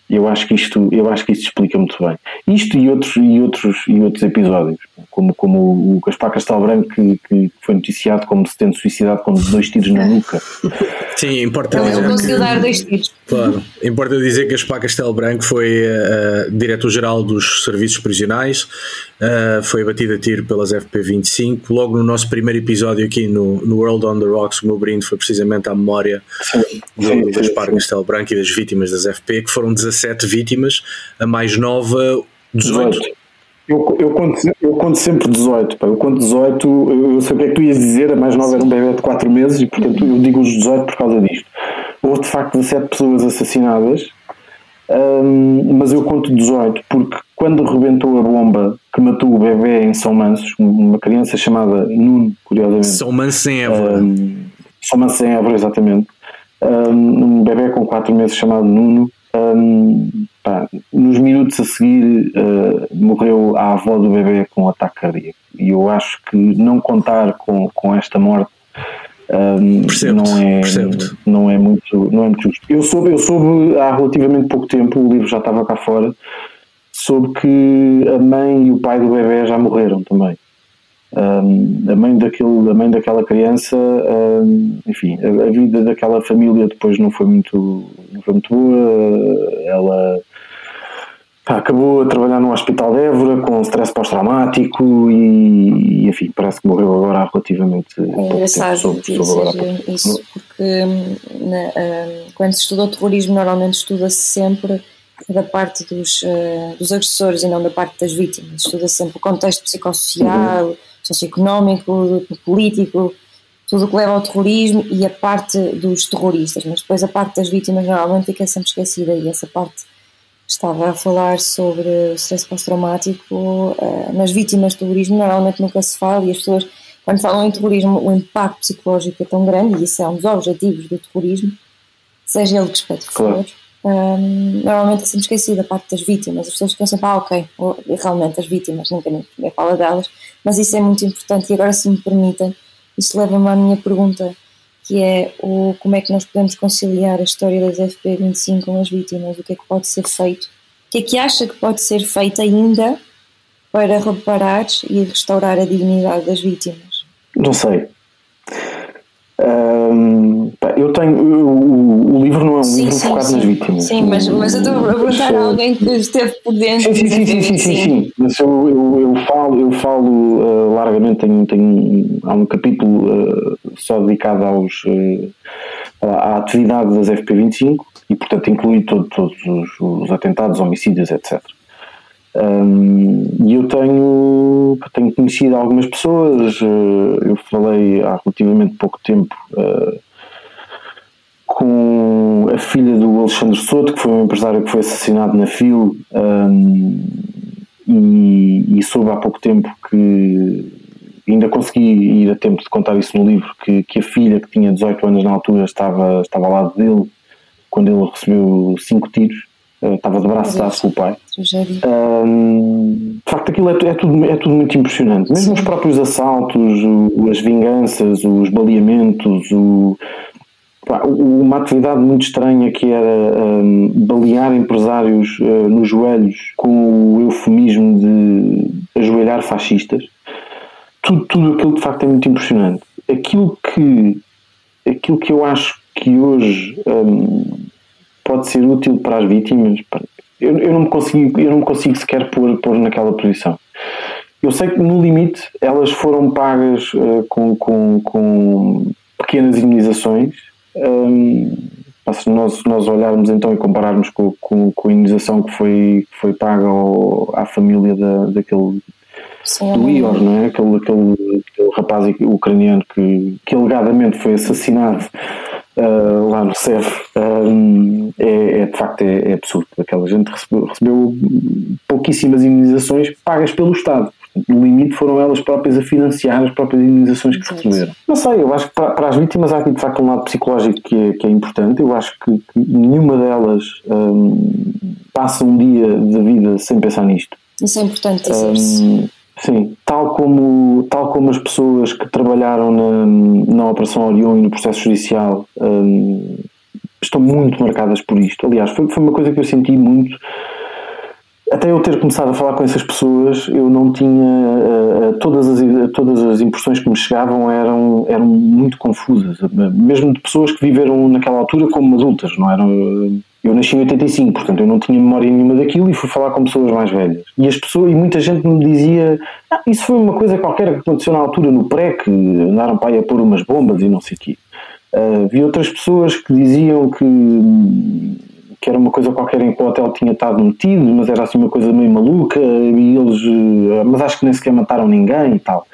eu acho que isto, eu acho que isto explica muito bem. Isto e outros e outros e outros episódios, como como o Gaspar Castelo Branco que, que foi noticiado como se tendo suicidado com dois tiros na nuca. *laughs* Sim, importa dizer. Ele conseguiu dar dois tiros. Claro, importa dizer que Gaspar Castelo Branco foi uh, diretor-geral dos serviços prisionais, uh, foi abatido a tiro pelas FP25. Logo no nosso primeiro episódio aqui no, no World on the Rocks, o meu brinde foi precisamente à memória sim, do Gaspar. Castelo Branco e das vítimas das FP, que foram 17 vítimas, a mais nova 18. 18. Eu, eu, conto, eu conto sempre 18, pá. eu conto 18, eu sei o que é que tu ias dizer, a mais nova era um bebê de 4 meses e portanto eu digo os 18 por causa disto. Houve de facto 17 pessoas assassinadas, hum, mas eu conto 18 porque quando rebentou a bomba que matou o bebê em São Mansos, uma criança chamada Nuno, curiosamente. São Mansos em Évora. Hum, São Mansos em Évora, exatamente. Hum, um bebê com 4 meses chamado Nuno um, pá, nos minutos a seguir uh, morreu a avó do bebê com um ataque cardíaco. E eu acho que não contar com, com esta morte um, não, é, não, é muito, não é muito justo. Eu soube, eu soube há relativamente pouco tempo, o livro já estava cá fora, soube que a mãe e o pai do bebê já morreram também. Um, a, mãe daquele, a mãe daquela criança, um, enfim, a, a, vida daquela família depois não foi muito, não foi muito boa. Ela acabou a trabalhar no Hospital de Évora com stress pós-traumático e, e, enfim, parece que morreu agora há relativamente. É engraçado dizer isso, porque na, quando se estuda o terrorismo, normalmente estuda-se sempre da parte dos, uh, dos agressores e não da parte das vítimas. Estuda-se sempre o contexto psicossocial. Uhum socioeconómico, político, tudo o que leva ao terrorismo e a parte dos terroristas, mas depois a parte das vítimas normalmente fica sempre esquecida e essa parte estava a falar sobre o stress pós-traumático, eh, nas vítimas de terrorismo normalmente nunca se fala e as pessoas quando falam em terrorismo o impacto psicológico é tão grande e isso é um dos objetivos do terrorismo, seja ele que aspecto for. Um, normalmente é sempre esquecida a parte das vítimas, as pessoas sempre, ah, ok, realmente as vítimas, nunca ninguém fala delas, mas isso é muito importante. E agora, se me permitem, isso leva-me à minha pergunta, que é o, como é que nós podemos conciliar a história das FP25 com as vítimas, o que é que pode ser feito, o que é que acha que pode ser feito ainda para reparar e restaurar a dignidade das vítimas? Não sei. Um, eu tenho. O, o, livro não é um sim, livro sim, focado sim. nas vítimas. Sim, mas, mas eu estou a perguntar a alguém que esteve por dentro. Sim, sim, sim, sim, sim, sim, Mas eu, eu, eu falo, eu falo uh, largamente, tenho, tenho, há um capítulo uh, só dedicado aos, uh, à atividade das FP25 e, portanto, inclui todo, todos os, os atentados, homicídios, etc. Um, e eu tenho, tenho conhecido algumas pessoas, uh, eu falei há relativamente pouco tempo uh, com a filha do Alexandre Soto, que foi um empresário que foi assassinado na FIL, um, e, e soube há pouco tempo que ainda consegui ir a tempo de contar isso no livro, que, que a filha, que tinha 18 anos na altura, estava, estava ao lado dele quando ele recebeu cinco tiros estava de braço dado com o Um, de facto, aquilo é, é, tudo, é tudo muito impressionante. Mesmo Sim. os próprios assaltos, o, as vinganças, os baleamentos, o, uma atividade muito estranha que era um, balear empresários uh, nos joelhos com o eufemismo de ajoelhar fascistas. Tudo, tudo aquilo de facto é muito impressionante. Aquilo que, aquilo que eu acho que hoje um, pode ser útil para as vítimas, eu, eu, não me consigo, eu não me consigo sequer pôr, pôr naquela posição. Eu sei que no limite elas foram pagas uh, com, com, com, pequenas indenizações. Um, se nós, nós olharmos então e compararmos com, com, com a indenização que foi, que foi paga ao, à família da, daquele Sim, do Ior, não é? Aquele, aquele, aquele rapaz ucraniano que, que alegadamente foi assassinado uh, lá no CEF um, é, é, de facto é, é, absurdo. Aquela gente recebeu, recebeu pouquíssimas indenizações pagas pelo Estado. No limite foram elas próprias a financiar as próprias indenizações que se receberam. Não sei, eu acho que para, para, as vítimas há aqui de facto um lado psicológico que é, que é importante. Eu acho que, que nenhuma delas um, passa um dia da vida sem pensar nisto. Isso é importante dizer-se. Sim, tal como, tal como as pessoas que trabalharam na, na Operação Orion e no processo judicial um, estão muito marcadas por isto. Aliás, foi, foi uma coisa que eu senti muito. Até eu ter começado a falar com essas pessoas, eu não tinha. Uh, todas, as, todas as impressões que me chegavam eram, eram muito confusas, mesmo de pessoas que viveram naquela altura como adultas, não eram eu nasci em 85, portanto eu não tinha memória nenhuma daquilo e fui falar com pessoas mais velhas. E as pessoas, e muita gente me dizia, ah, isso foi uma coisa qualquer que aconteceu na altura no pré, que andaram para aí a pôr umas bombas e não sei o quê. Uh, vi outras pessoas que diziam que, que era uma coisa qualquer em que o hotel tinha estado metido, mas era assim uma coisa meio maluca, e eles, uh, mas acho que nem sequer mataram ninguém e tal.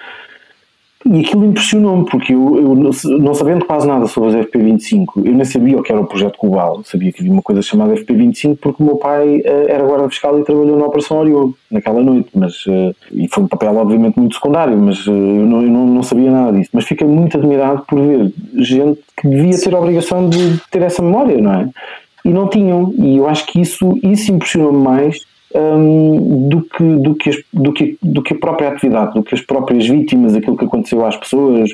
E aquilo impressionou-me, porque eu, eu, não sabendo quase nada sobre as FP25, eu nem sabia o que era o projeto global. Sabia que havia uma coisa chamada FP25 porque o meu pai uh, era guarda fiscal e trabalhou na Operação Orion naquela noite. Mas, uh, e foi um papel, obviamente, muito secundário, mas uh, eu, não, eu não, não, sabia nada disso. Mas fiquei muito admirado por ver gente que devia ter a obrigação de ter essa memória, não é? E não tinham. E eu acho que isso, isso impressionou-me mais um, do, que, do, que as, do, que, do que a própria atividade, do que as próprias vítimas, aquilo que aconteceu às pessoas.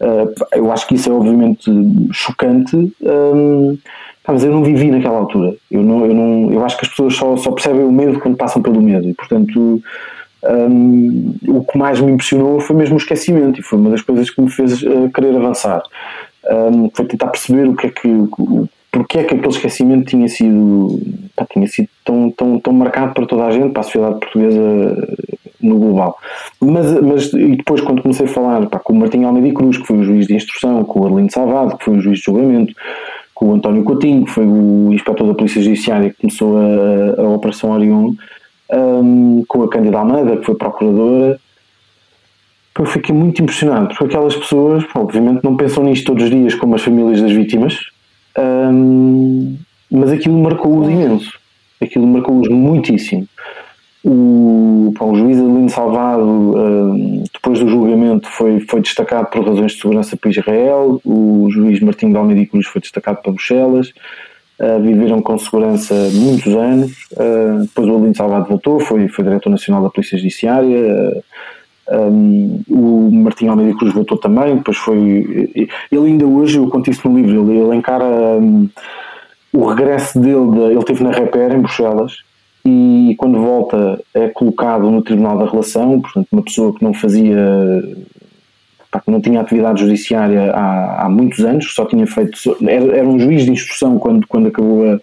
Uh, eu acho que isso é obviamente chocante, um, mas eu não vivi naquela altura. Eu, não, eu, não, eu acho que as pessoas só, só percebem o medo quando passam pelo medo, e portanto. Um, o que mais me impressionou foi mesmo o esquecimento e foi uma das coisas que me fez uh, querer avançar. Um, foi tentar perceber o que é que porque é que aquele esquecimento tinha sido, pá, tinha sido tão, tão, tão marcado para toda a gente, para a sociedade portuguesa no global. Mas, mas e depois, quando comecei a falar pá, com o Martim Almeida Cruz, que foi o juiz de instrução, com o Arlindo Salvado, que foi o juiz de julgamento, com o António Coutinho, que foi o inspetor da Polícia Judiciária que começou a, a Operação Orion, um, com a Cândida Almeida, que foi procuradora, eu fiquei muito impressionado, porque aquelas pessoas, obviamente, não pensam nisto todos os dias como as famílias das vítimas, um, mas aquilo marcou-os imenso. Aquilo marcou-os muitíssimo. O, pá, o juiz Adelino Salvado, um, depois do julgamento, foi, foi destacado por razões de segurança para Israel. O juiz Martim de Almeida Cruz foi destacado para Bruxelas. Uh, viveram com segurança muitos anos. Uh, depois o Adelino Salvado voltou, foi, foi diretor nacional da Polícia Judiciária. Uh, um, o Martim Almeida Cruz voltou também, depois foi. Ele ainda hoje, eu conto isso no livro, ele, ele encara um, o regresso dele, de, ele esteve na Reper em Bruxelas e quando volta é colocado no Tribunal da Relação, portanto, uma pessoa que não fazia. que não tinha atividade judiciária há, há muitos anos, só tinha feito. Era, era um juiz de instrução quando, quando acabou a,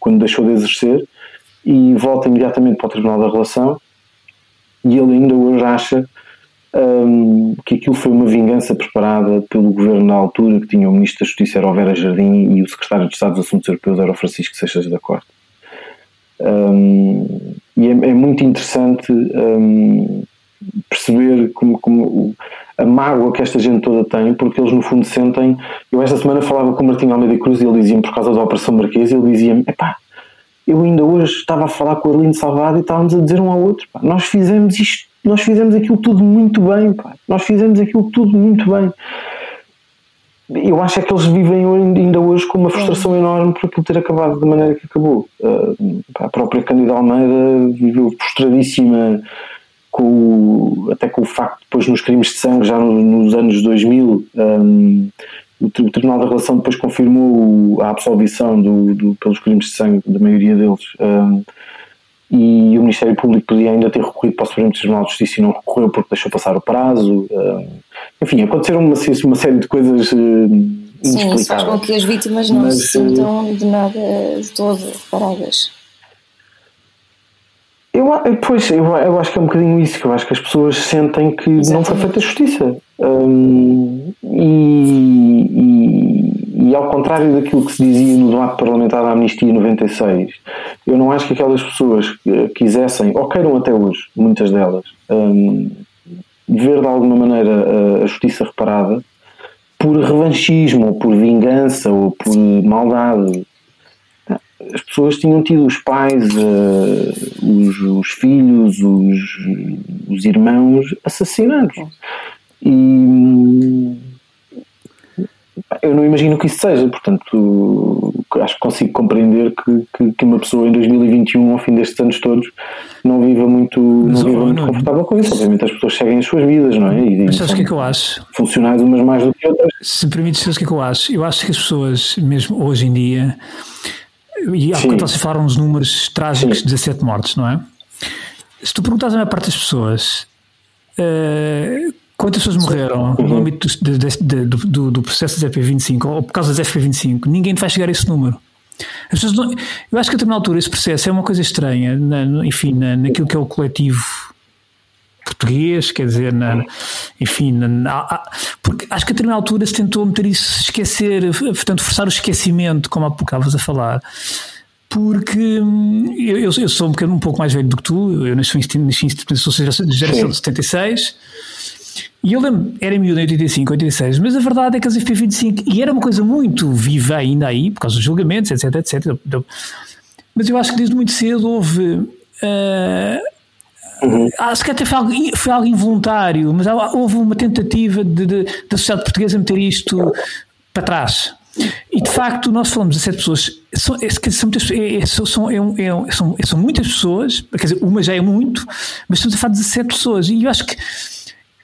quando deixou de exercer e volta imediatamente para o Tribunal da Relação e ele ainda hoje acha um, que aquilo foi uma vingança preparada pelo governo na altura, que tinha o Ministro da Justiça era o Vera Jardim e o Secretário de Estado dos Assuntos Europeus era o Francisco Seixas da Costa. Um, e é, é, muito interessante um, perceber como, como, a mágoa que esta gente toda tem, porque eles no fundo sentem. Eu esta semana falava com o Martim Almeida Cruz e ele dizia por causa da Operação Marquesa, ele dizia-me: epá, eu ainda hoje estava a falar com o Arlindo Salvado e estávamos a dizer um ao outro: pá, nós fizemos isto nós fizemos aquilo tudo muito bem, pá. nós fizemos aquilo tudo muito bem. eu acho é que eles vivem ainda hoje com uma frustração enorme por aquilo ter acabado da maneira que acabou. Uh, a própria Candida Almeida viveu frustradíssima com até com o facto depois nos crimes de sangue já nos anos 2000 um, o, Tribunal da Relação depois confirmou a absolvição do, do, pelos crimes de sangue da maioria deles um, e o Ministério Público podia ainda ter recorrido para o Supremo Tribunal de Justiça e não recorreu porque deixou passar o prazo um, enfim, aconteceram uma, uma, série de coisas uh, Sim, isso faz com que as vítimas não Mas, se sintam de nada de todo reparadas eu, pois, eu, eu acho que é um bocadinho isso, que eu acho que as pessoas sentem que Exatamente. não foi feita justiça. Um, e, e, e, ao contrário daquilo que se dizia no debate parlamentar da Amnistia 96, eu não acho que aquelas pessoas quisessem, ou queiram até hoje, muitas delas, um, ver de alguma maneira a, a justiça reparada por revanchismo, ou por vingança, ou por maldade as pessoas tinham tido os pais, uh, os, os, filhos, os, os, irmãos assassinados. E eu não imagino que isso seja, portanto, acho que consigo compreender que, que, que, uma pessoa em 2021, ao fim destes anos todos, não viva muito, não viva muito confortável com isso. Obviamente as pessoas seguem as suas vidas, não é? E, Mas sabes o que é que eu acho? Funcionais umas mais do que outras. Se me permites, sabes o que é que eu acho? Eu acho que as pessoas, mesmo hoje em dia, e há bocado vocês falaram nos números trágicos de 17 mortes, não é? Se tu perguntas a maior parte das pessoas uh, quantas pessoas morreram uhum. no âmbito do, do, do, do processo das FP25 ou por causa das FP25, ninguém vai chegar a esse número. As pessoas não, eu acho que a determinada altura esse processo é uma coisa estranha, na, enfim, na, naquilo que é o coletivo português, quer dizer, na, enfim, na, porque acho que a determinada altura se tentou meter isso, esquecer, portanto, forçar o esquecimento, como há pouco estavas a falar. Porque hum, eu, eu, sou um, bocadinho, um pouco mais velho do que tu, eu nasci em sou geração de 76, e eu lembro, era em 85, 86, mas a verdade é que as FP25, e era uma coisa muito viva ainda aí, por causa dos julgamentos, etc, etc. Mas eu acho que desde muito cedo houve. Uh, Uhum. Acho que até foi algo, foi algo involuntário, mas houve uma tentativa de, de, da sociedade portuguesa meter isto para trás. E de facto, nós falamos de sete pessoas, são, é, são, muitas, é, é, são, é, é, são, são muitas pessoas, quer dizer, uma já é muito, mas estamos a falar de 17 pessoas. E eu acho que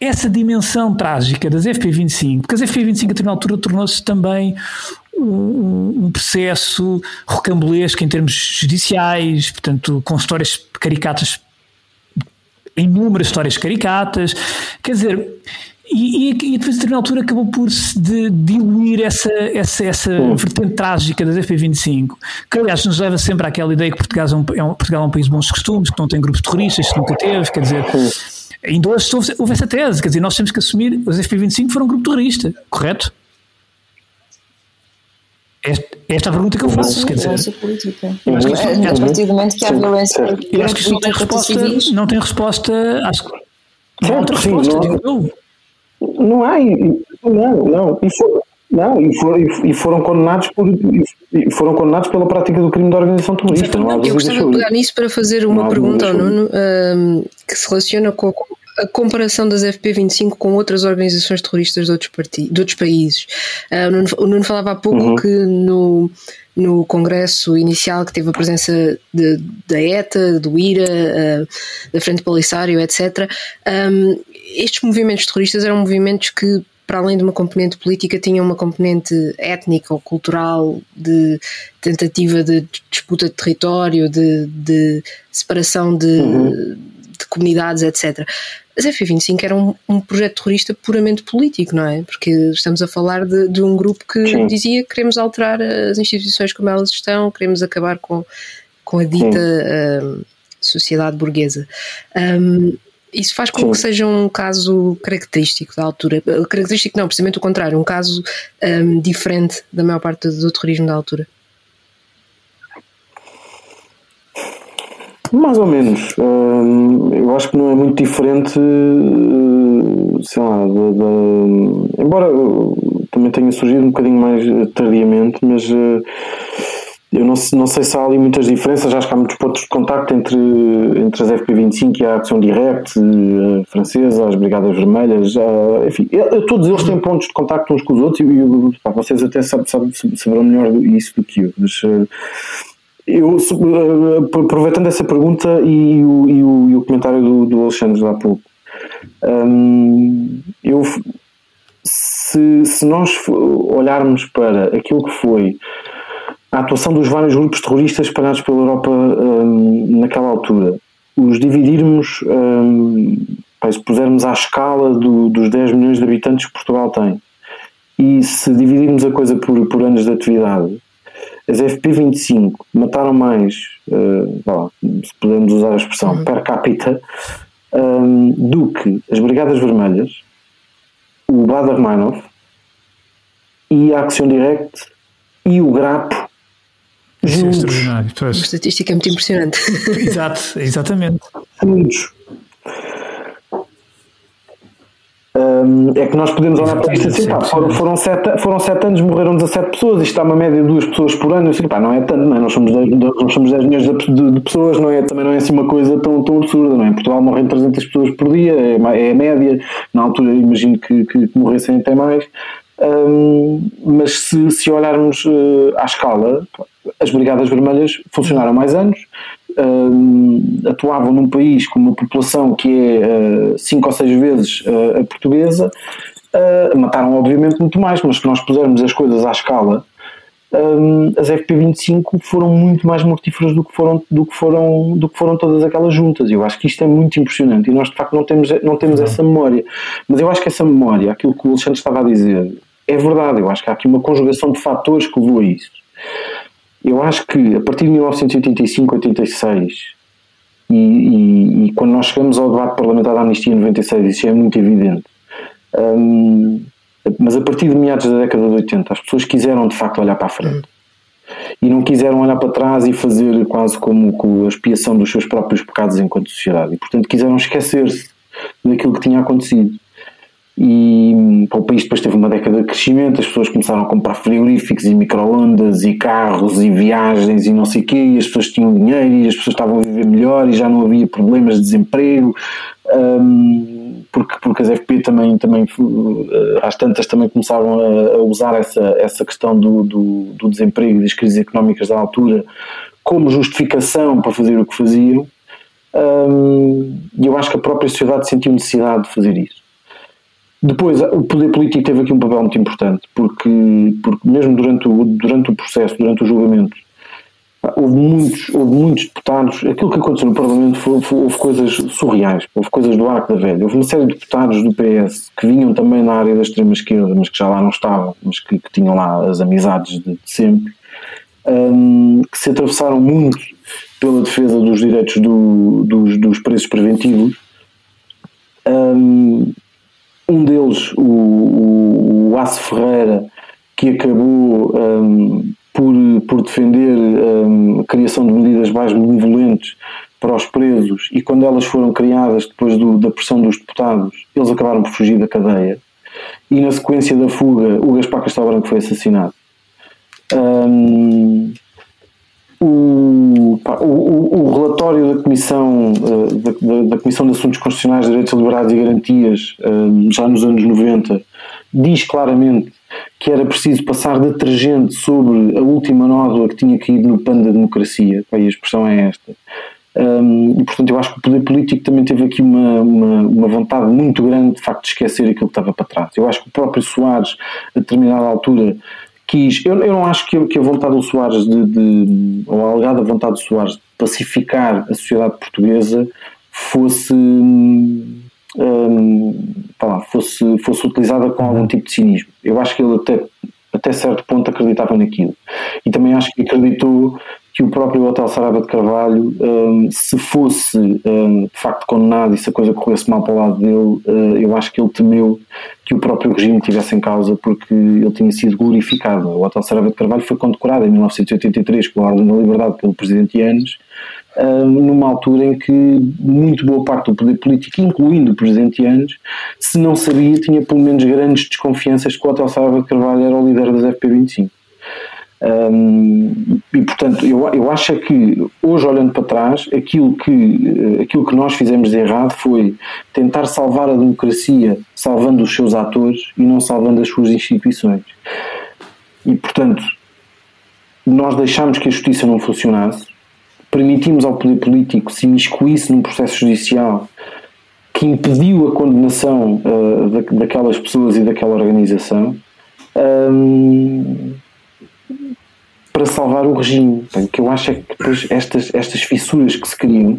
essa dimensão trágica das FP25, porque as FP25 a determinada altura tornou-se também um, um, processo rocambolesco em termos judiciais, portanto, com histórias caricatas inúmeras histórias caricatas, quer dizer, e, e, e depois a determinada altura acabou por se de, diluir essa, essa, essa vertente trágica das FP25, que aliás nos leva sempre àquela ideia que Portugal é um, é um, Portugal é um país de bons costumes, que não tem grupos terroristas, que nunca teve, quer dizer, ainda hoje houve, houve essa tese, quer dizer, nós temos que assumir os FP25 foram um grupo terrorista, correto? Esta, esta é a pergunta que eu faço, quer dizer. Eu acho que isto, é, a partir do momento que há violência. Eu acho que isto não tem resposta. Não tem resposta. Acho que. Não, tem resposta, não, digo eu. Não há. Não, não. For, não, e, for, e foram condenados por. E foram condenados pela prática do crime de organização terrorista. Não há eu gostava de pegar nisso para fazer uma pergunta ao Nuno um, que se relaciona com a a comparação das FP25 com outras organizações terroristas de outros, de outros países. Uh, o, Nuno, o, Nuno, falava há pouco uhum. que no, no congresso inicial que teve a presença de, da ETA, do IRA, uh, da Frente Polisário, etc., um, estes movimentos terroristas eram movimentos que para além de uma componente política, tinham uma componente étnica ou cultural de tentativa de disputa de território, de, de separação de, uhum. de comunidades, etc. Mas F-25 era um, um, projeto terrorista puramente político, não é? Porque estamos a falar de, de um grupo que Sim. dizia que queremos alterar as instituições como elas estão, queremos acabar com, com a dita uh, sociedade burguesa. Um, isso faz com Sim. que seja um caso característico da altura. Característico não, precisamente o contrário, um caso um, diferente da maior parte do terrorismo da altura. Mais ou menos. Hum, eu acho que não é muito diferente, eh, sei lá, de, de, embora também tenha surgido um bocadinho mais tardiamente, mas eu não, não sei se há ali muitas diferenças, acho que há muitos pontos de contacto entre, entre as FP25 e a Ação Direct a francesa, as Brigadas Vermelhas, a, enfim, todos eles têm pontos de contacto uns com os outros e, e pá, vocês até sabem, sabem, saberão melhor isso do que eu, mas eu, aproveitando essa pergunta e o, e o, e o comentário do, do Alexandre há pouco, hum, eu se, se nós olharmos para aquilo que foi a atuação dos vários grupos terroristas espalhados pela Europa um, naquela altura, os dividirmos, um, se pusermos à escala do, dos 10 milhões de habitantes que Portugal tem, e se dividirmos a coisa por, por anos de atividade, as FP25 mataram mais, uh, lá, se podemos usar a expressão, uhum. per capita, um, do que as Brigadas Vermelhas, o Bader Meinhof e a Action Direct e o Grapo isso é extraordinário. Uma estatística muito impressionante. *laughs* Exato, exatamente. Juntos. Um, é que nós podemos olhar para isto assim, pá, foram, foram, sete, foram sete anos, morreram 17 pessoas, isto está uma média de duas pessoas por ano, assim, pá, não é tanto, não é? Nós, somos 10, nós somos 10 milhões de, de, de, pessoas, não é? também não é assim uma coisa tão, tão absurda, não é? Em Portugal morrem 300 pessoas por dia, é, é a média, na altura imagino que, que, que morressem até mais, um, mas se, se olharmos uh, à escala, as Brigadas Vermelhas funcionaram mais anos, um, atuavam num país com uma população que é uh, cinco ou seis vezes uh, a portuguesa, mataram obviamente muito mais, mas se nós pusermos as coisas à escala, um, as FP25 foram muito mais mortíferas do que foram, do que foram, do que foram todas aquelas juntas. Eu acho que isto é muito impressionante e nós de facto não temos, não temos essa memória. Mas eu acho que essa memória, aquilo que o Alexandre estava a dizer, é verdade. Eu acho que há aqui uma conjugação de fatores que levou a isso. Eu acho que a partir de 1985, 86 e, e, e quando nós chegamos ao debate parlamentar da Anistia em 96, isso é muito evidente. Um, mas a partir de meados da década de 80, as pessoas quiseram de facto olhar para a frente e não quiseram olhar para trás e fazer quase como, como a expiação dos seus próprios pecados enquanto sociedade. E portanto quiseram esquecer-se daquilo que tinha acontecido. E pá, o país depois teve uma década de crescimento, as pessoas começaram a comprar frigoríficos e microondas e carros e viagens e não sei o quê, e as pessoas tinham dinheiro e as pessoas estavam a viver melhor e já não havia problemas de desemprego, um, porque, porque as FP também, também eh, às tantas também começaram a, a usar essa, essa questão do, do, do desemprego e das crises económicas da altura como justificação para fazer o que faziam. E eu acho que a própria sociedade sentiu necessidade de fazer isso. Depois, o poder político teve aqui um papel muito importante, porque, porque mesmo durante o, durante o processo, durante o julgamento, houve muitos, houve muitos deputados. Aquilo que aconteceu no Parlamento foi, foi, houve coisas surreais, houve coisas do arco da velha. Houve uma série de deputados do PS que vinham também na área da extrema-esquerda, mas que já lá não estavam, mas que, que tinham lá as amizades de, de sempre, um, que se atravessaram muito pela defesa dos direitos do, dos, dos preços preventivos. Um, um deles, o, o, o Aço Ferreira, que acabou um, por, por defender um, a criação de medidas mais benevolentes para os presos e quando elas foram criadas depois do, da pressão dos deputados, eles acabaram por fugir da cadeia e na sequência da fuga o Gaspar Castelo Branco foi assassinado. Um, o, o, o, relatório da Comissão, eh, da, da, Comissão de Assuntos Constitucionais, Direitos, Liberdades e Garantias, eh, já nos anos 90, diz claramente que era preciso passar detergente sobre a última nódoa que tinha caído no pano da democracia. a expressão é esta. Um, e portanto, eu acho que o poder político também teve aqui uma, uma, uma, vontade muito grande de facto de esquecer aquilo que estava para trás. Eu acho que o próprio Soares, a determinada altura, quis. Eu, eu não acho que, que a vontade do Soares de, de, ou a alegada vontade do Soares de pacificar a sociedade portuguesa fosse. Hum, lá, fosse, fosse utilizada com algum tipo de cinismo. Eu acho que ele até, até certo ponto acreditava naquilo. E também acho que acreditou que o próprio Hotel Saraba de Carvalho, um, se fosse um, de facto condenado e se a coisa corresse mal para o lado dele, uh, eu acho que ele temeu que o próprio regime tivesse em causa porque ele tinha sido glorificado. O Hotel Saraba de Carvalho foi condecorado em 1983 com a Ordem da Liberdade pelo Presidente Yanes, um, numa altura em que muito boa parte do poder político, incluindo o Presidente Yanes, se não sabia, tinha pelo menos grandes desconfianças que o Hotel Saraba de Carvalho era o líder das FP25. Um, e portanto, eu, eu acho é que hoje, olhando para trás, aquilo que, aquilo que nós fizemos de errado foi tentar salvar a democracia salvando os seus atores e não salvando as suas instituições. E portanto, nós deixámos que a justiça não funcionasse, permitimos ao poder político se imiscuísse num processo judicial que impediu a condenação uh, da, daquelas pessoas e daquela organização. Um, para salvar o regime. O que eu acho é que depois estas, estas fissuras que se criam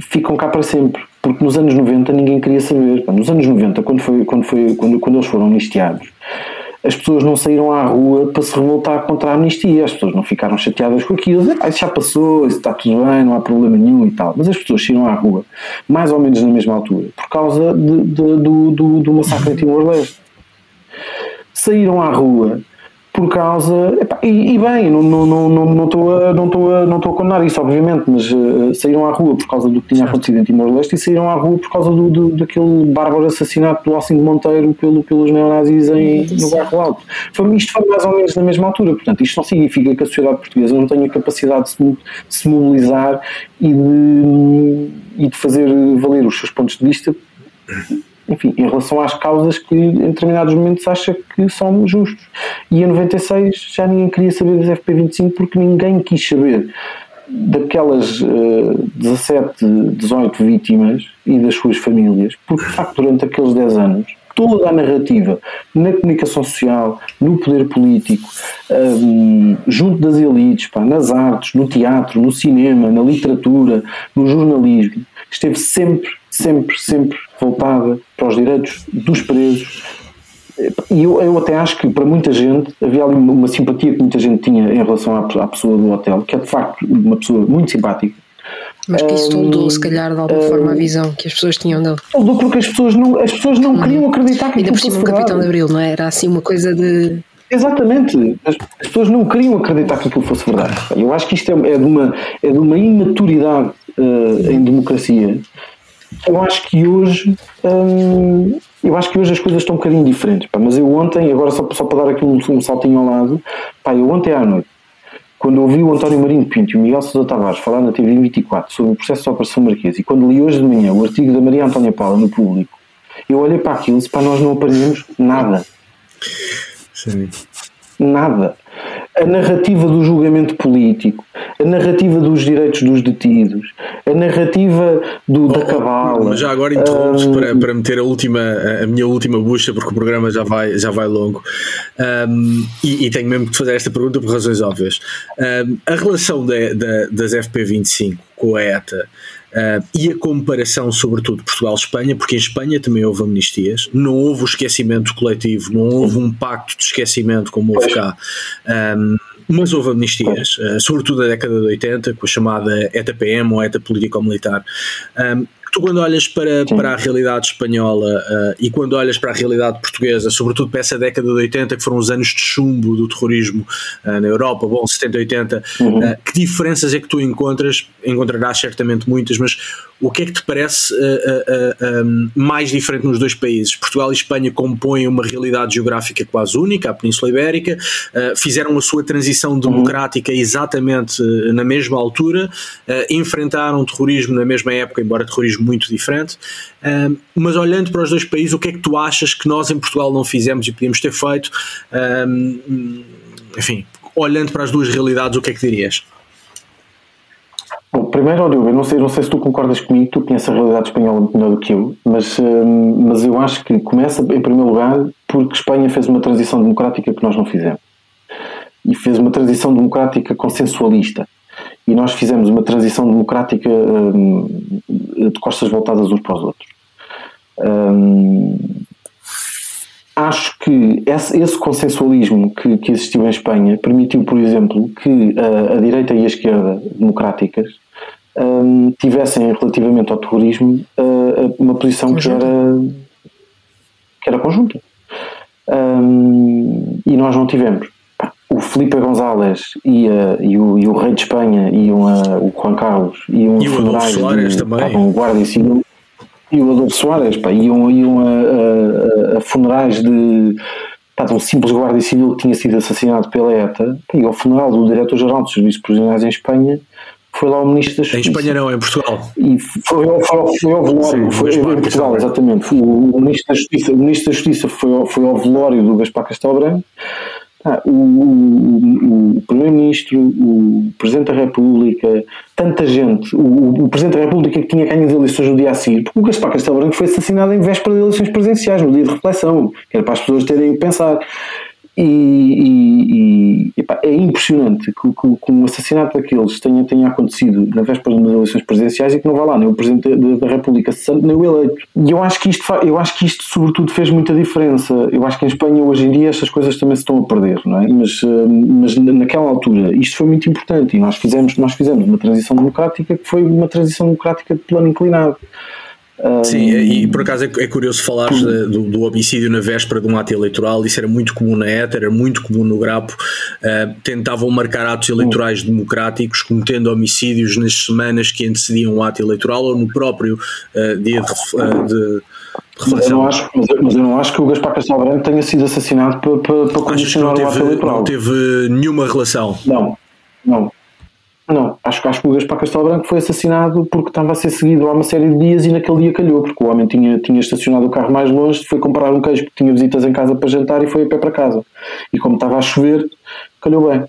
ficam cá para sempre. Porque nos anos 90 ninguém queria saber. Nos anos 90, quando, foi, quando, foi, quando, quando eles foram amnistiados, as pessoas não saíram à rua para se revoltar contra a amnistia. As pessoas não ficaram chateadas com aquilo. Ah, isso já passou, isso está tudo bem, não há problema nenhum e tal. Mas as pessoas saíram à rua, mais ou menos na mesma altura, por causa de, de, do, do, do massacre em Timor-Leste. Saíram à rua por causa. Epá, e, e, bem, não estou não, não, não, a, não, a, não a condenar isso, obviamente, mas uh, saíram à rua por causa do que tinha acontecido em Timor-Leste e saíram à rua por causa do, do, daquele bárbaro assassinato do Alcim de Monteiro pelo, pelos neonazis em, no Bairro Alto. Foi, isto foi mais ou menos na mesma altura, portanto, isto não significa que a sociedade portuguesa não tenha capacidade de se, de se mobilizar e de, e de fazer valer os seus pontos de vista enfim, em relação às causas que em determinados momentos acha que são justos. E em 96 já ninguém queria saber das FP25 porque ninguém quis saber daquelas uh, 17, 18 vítimas e das suas famílias, porque de facto durante aqueles 10 anos toda a narrativa na comunicação social, no poder político, um, junto das elites, pá, nas artes, no teatro, no cinema, na literatura, no jornalismo, esteve sempre, sempre, sempre voltada para os direitos dos presos. E eu, eu até acho que para muita gente havia ali uma simpatia que muita gente tinha em relação à, à pessoa do hotel, que é de facto uma pessoa muito simpática, mas que isso toldou, se calhar, de alguma um, forma, a visão que as pessoas tinham dele. Toldou porque as pessoas não, as pessoas não hum. queriam acreditar que Ainda por cima, um Capitão de Abril, não é? Era assim uma coisa de. Exatamente, as, as, pessoas não queriam acreditar que aquilo fosse verdade. Eu acho que isto é, é de, uma, é de uma imaturidade uh, em democracia eu acho que hoje hum, eu acho que hoje as coisas estão um bocadinho diferentes, pá, mas eu ontem, agora só, só para dar aqui um, um saltinho ao lado, pá, eu ontem à noite, quando ouvi o António Marinho Pinto e o Miguel Sousa Tavares falar na TV 24 sobre o processo da Operação Marquês e quando li hoje de manhã o artigo da Maria Antónia Paula no público, eu olhei para aquilo e para nós não aprendemos nada. Sim. Nada a narrativa do julgamento político, a narrativa dos direitos dos detidos, a narrativa do, oh, da cabala. Já agora interrompes um, para, para meter a, última, a minha última bucha, porque o programa já vai, já vai longo. Um, e, e, tenho mesmo que fazer esta pergunta por razões óbvias. Um, a relação de, de, das FP25 com a ETA Uh, e a comparação, sobretudo, Portugal-Espanha, porque em Espanha também houve amnistias, não houve o esquecimento coletivo, não houve um pacto de esquecimento como houve cá. Um, mas houve amnistias, uh, sobretudo na década de 80, com a chamada ETA PM ou ETA político-militar. Um, tu quando olhas para, para a realidade espanhola uh, e quando olhas para a realidade portuguesa, sobretudo para essa década de 80, que foram os anos de chumbo do terrorismo uh, na Europa, bom, 70, 80, uhum. uh, que diferenças é que tu encontras? Encontrarás certamente muitas, mas o que é que te parece um, mais diferente nos dois países? Portugal e Espanha compõem uma realidade geográfica quase única, a Península Ibérica, fizeram a sua transição democrática exatamente na mesma altura, enfrentaram terrorismo na mesma época, embora terrorismo muito diferente. Mas olhando para os dois países, o que é que tu achas que nós em Portugal não fizemos e podíamos ter feito? Enfim, olhando para as duas realidades, o que é que dirias? Bom, primeiro, eu não sei, não sei se tu concordas comigo, tu conheces a realidade espanhola melhor do que eu, mas, mas eu acho que começa, em primeiro lugar, porque Espanha fez uma transição democrática que nós não fizemos. E fez uma transição democrática consensualista e nós fizemos uma transição democrática um, de costas voltadas uns para os outros. Um, acho que esse, esse consensualismo que, que, existiu em Espanha permitiu, por exemplo, que a, a direita e a esquerda democráticas um, tivessem relativamente ao terrorismo uh, uma posição que era, que era conjunta. Um, e nós não tivemos. O Felipe González e, e, o, e o rei de Espanha iam a, o Juan Carlos iam e o Adolfo Soares também. estavam guarda civil e o Adolfo Soares pá, iam, iam a, a, a funerais de um simples guarda civil que tinha sido assassinado pela ETA, e ao funeral do diretor-geral dos serviços prisionais em Espanha, foi lá o ministro da Justiça. Em Espanha não, em Portugal. E foi, foi, foi ao velório, Sim, foi, em Portugal, exatamente. O, o, ministro da Justiça, o ministro da Justiça foi, foi ao velório do Gaspar Castelo Branco ah, o, o, o Primeiro-Ministro, o Presidente da República, tanta gente, o, o, Presidente da República que tinha ganho as eleições no dia a seguir, porque o Gaspar Castelo Branco foi assassinado em véspera de eleições presidenciais, no dia de reflexão, que era para as pessoas terem que pensar. E, e, e epá, é impressionante que, que, que, um assassinato daqueles tenha, tenha acontecido na véspera de umas eleições presidenciais e que não vá lá nem o Presidente da, da República Santo nem o eleito. E eu acho, que isto, eu acho que isto, sobretudo, fez muita diferença. Eu acho que em Espanha, hoje em dia, estas coisas também se estão a perder, não é? Mas, eh, mas naquela altura, isto foi muito importante e nós fizemos, nós fizemos uma transição democrática que foi uma transição democrática de plano inclinado. Sim, e por acaso é, é curioso falar do, do, homicídio na véspera de um ato eleitoral, isso era muito comum na ETA, era muito comum no Grapo, uh, tentavam marcar atos eleitorais democráticos cometendo homicídios nas semanas que antecediam o ato eleitoral ou no próprio uh, dia de, uh, de mas eu, não acho, mas, eu, mas eu não acho que o Gaspar Castelo Branco tenha sido assassinado para, para, para condicionar o ato eleitoral. Não teve nenhuma relação. Não, não. Não, acho, acho que o Gaspar Castelo Branco foi assassinado porque estava a ser seguido há uma série de dias e naquele dia calhou, porque o homem tinha, tinha estacionado o carro mais longe, foi comprar um queijo porque tinha visitas em casa para jantar e foi a pé para casa. E como estava a chover, calhou bem.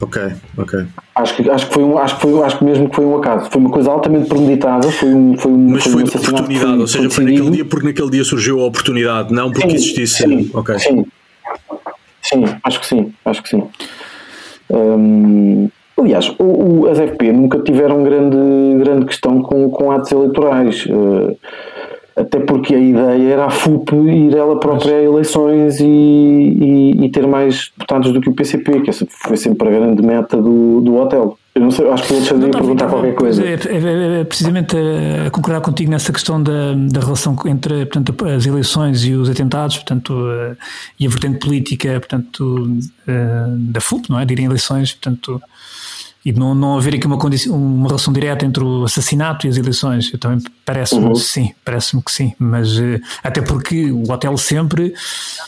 Ok, ok. Acho que, acho que, foi um, acho que, foi, acho que mesmo que foi um acaso. Foi uma coisa altamente premeditada. Foi um, foi um, Mas foi, foi um oportunidade, foi, ou seja, foi, naquele dia porque naquele dia surgiu a oportunidade, não porque sim, existisse. Sim, okay. sim, sim, acho que sim, acho que sim. Hum, Aliás, o, o, as FP nunca tiveram grande, grande questão com, com atos eleitorais. Uh, até porque a ideia era a FUP ir ela própria a eleições e, e, e, ter mais deputados do que o PCP, que essa foi sempre a grande meta do, do hotel. Eu não sei, acho que o Alexandre ia perguntar qualquer coisa. É, é, é, precisamente a concordar contigo nessa questão da, da relação entre portanto, as eleições e os atentados, portanto, e a vertente política, portanto, eh, da FUP, não é? De ir em eleições, portanto, e de não, não haver aqui uma, uma relação direta entre o assassinato e as eleições. Eu também parece-me uhum. sim, parece-me que sim, mas uh, até porque o hotel sempre,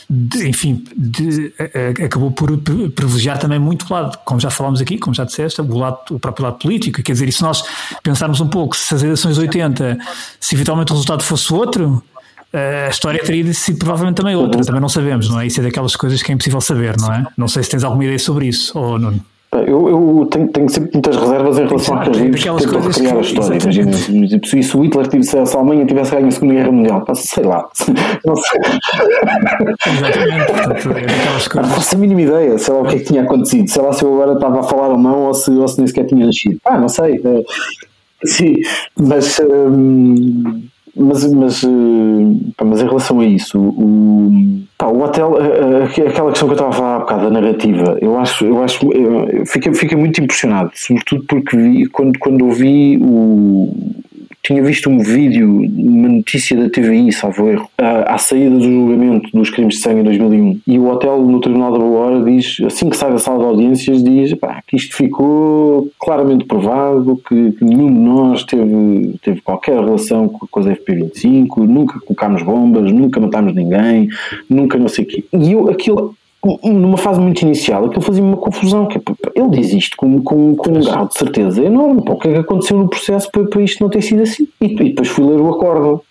de, enfim, de, uh, acabou por privilegiar também muito o lado, como já falámos aqui, como já disseste, o, lado, o próprio lado político. Quer dizer, e se nós pensarmos um pouco, se as eleições de 80, se eventualmente o resultado fosse outro, a história teria sido provavelmente também outra, também não sabemos, não é? Isso é daquelas coisas que é impossível saber, não é? Não sei se tens alguma ideia sobre isso, ou Nuno. Eu, eu tenho, tenho, sempre muitas reservas em relação Exato, àqueles livros que tentam recriar a história. Imagina, se o Hitler tivesse, se a Alemanha tivesse ganho a Segunda Guerra Mundial, sei lá. *laughs* Não sei. Exatamente. Não faço a mínima ideia, sei lá o que é que tinha acontecido. Sei lá se eu agora estava a falar ou não, ou se, ou se nem sequer tinha nascido. Ah, não sei. Eh, sim, mas. Hum, mas, mas, eh, mas em relação a isso, o, pá, o hotel, eh, eh, aquela questão que eu estava a falar há bocado, a narrativa, eu acho, eu acho, eu fiquei, fiquei muito impressionado, sobretudo porque vi, quando, quando ouvi o, tinha visto um vídeo, uma notícia da TVI, salvo erro, à, saída do julgamento dos crimes de sangue em 2001. E o hotel no Tribunal da Boa Hora diz, assim que sai da sala de audiências, diz pá, que isto ficou claramente provado, que, que, nenhum de nós teve, teve qualquer relação com, com as FP25, nunca colocámos bombas, nunca matámos ninguém, nunca não sei o quê. E eu, aquilo numa fase muito inicial, aquilo fazia-me uma confusão. Que é, ele diz isto com, com, com um grau de certeza enorme. Pá, o que é que aconteceu no processo para, para isto não ter sido assim? E, e depois fui ler o acórdão.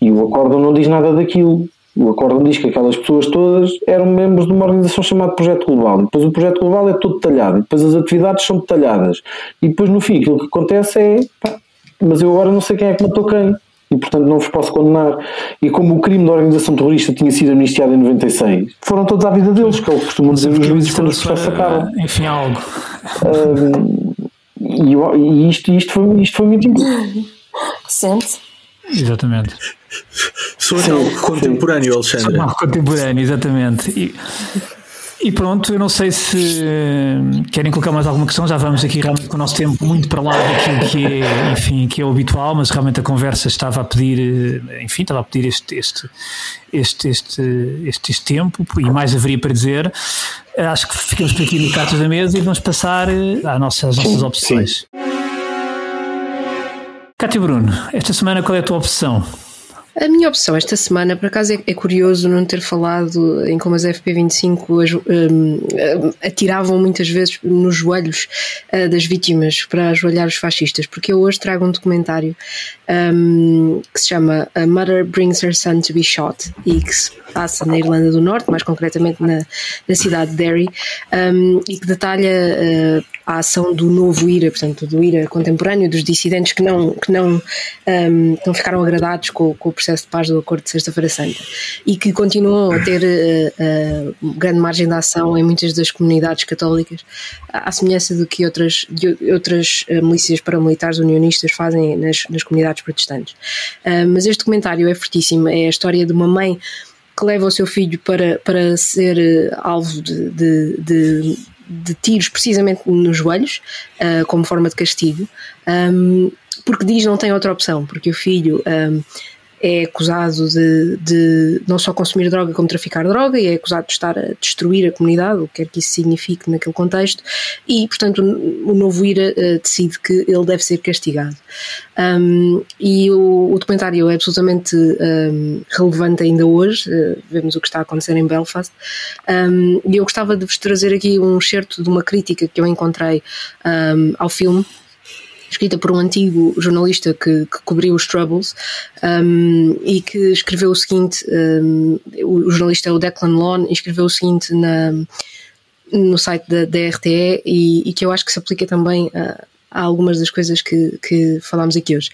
E o acórdão não diz nada daquilo. O acórdão diz que aquelas pessoas todas eram membros de uma organização chamada Projeto Global. E depois o Projeto Global é todo detalhado. E depois as atividades são detalhadas. E depois no fim aquilo que acontece é. Pá, mas eu agora não sei quem é que matou quem e portanto não vos posso condenar. E como o crime da organização terrorista tinha sido amnistiado em 96, foram todos à vida deles, que é o que costumam dizer os juízes quando os processos acabam. Enfim, algo. Um, e, e isto, isto, foi, isto foi muito importante. Sente? Exatamente. Sou algo contemporâneo, Alexandre. Sou algo contemporâneo, exatamente. E, e pronto, eu não sei se querem colocar mais alguma questão, já vamos aqui realmente com o nosso tempo muito para lá daquilo que é, enfim, que é o habitual, mas realmente a conversa estava a pedir, enfim, estava a pedir este, este, este, este, este, este tempo e mais haveria para dizer. Acho que ficamos por aqui no caso da mesa e vamos passar às nossas, às nossas opções. Cátia Bruno, esta semana qual é a tua opção? A minha opção esta semana, por acaso é, é curioso não ter falado em como as FP25 as, um, atiravam muitas vezes nos joelhos uh, das vítimas para ajoelhar os fascistas, porque eu hoje trago um documentário um, que se chama A Mother Brings Her Son to Be Shot e que se passa na Irlanda do Norte, mais concretamente na, na cidade de Derry, um, e que detalha uh, a ação do novo IRA, portanto, do IRA contemporâneo, dos dissidentes que não, que não, um, não ficaram agradados com, com, o processo de paz do Acordo de Sexta-feira Santa e que continuam a ter uh, uh, grande margem de ação em muitas das comunidades católicas, à semelhança do que outras, de outras milícias paramilitares unionistas fazem nas, nas comunidades protestantes. mas este documentário é fortíssimo, é a história de uma mãe que leva o seu filho para, para ser eh, alvo de, de, de, de tiros precisamente nos joelhos, uh, como forma de castigo, um, porque diz não tem outra opção, porque o filho um, é acusado de, de, não só consumir droga como traficar droga e é acusado de estar a destruir a comunidade, o que quer que isso signifique naquele contexto, e portanto o, novo IRA uh, decide que ele deve ser castigado. Um, e o, o, documentário é absolutamente um, relevante ainda hoje, uh, vemos o que está a acontecer em Belfast, um, e eu gostava de vos trazer aqui um excerto de uma crítica que eu encontrei ao filme escrita por um antigo jornalista que, que cobriu os Troubles um, e que escreveu o seguinte: um, o jornalista é o Declan Lawn, e escreveu o seguinte na, no site da, da RTE e, e, que eu acho que se aplica também a, a algumas das coisas que, que falámos aqui hoje.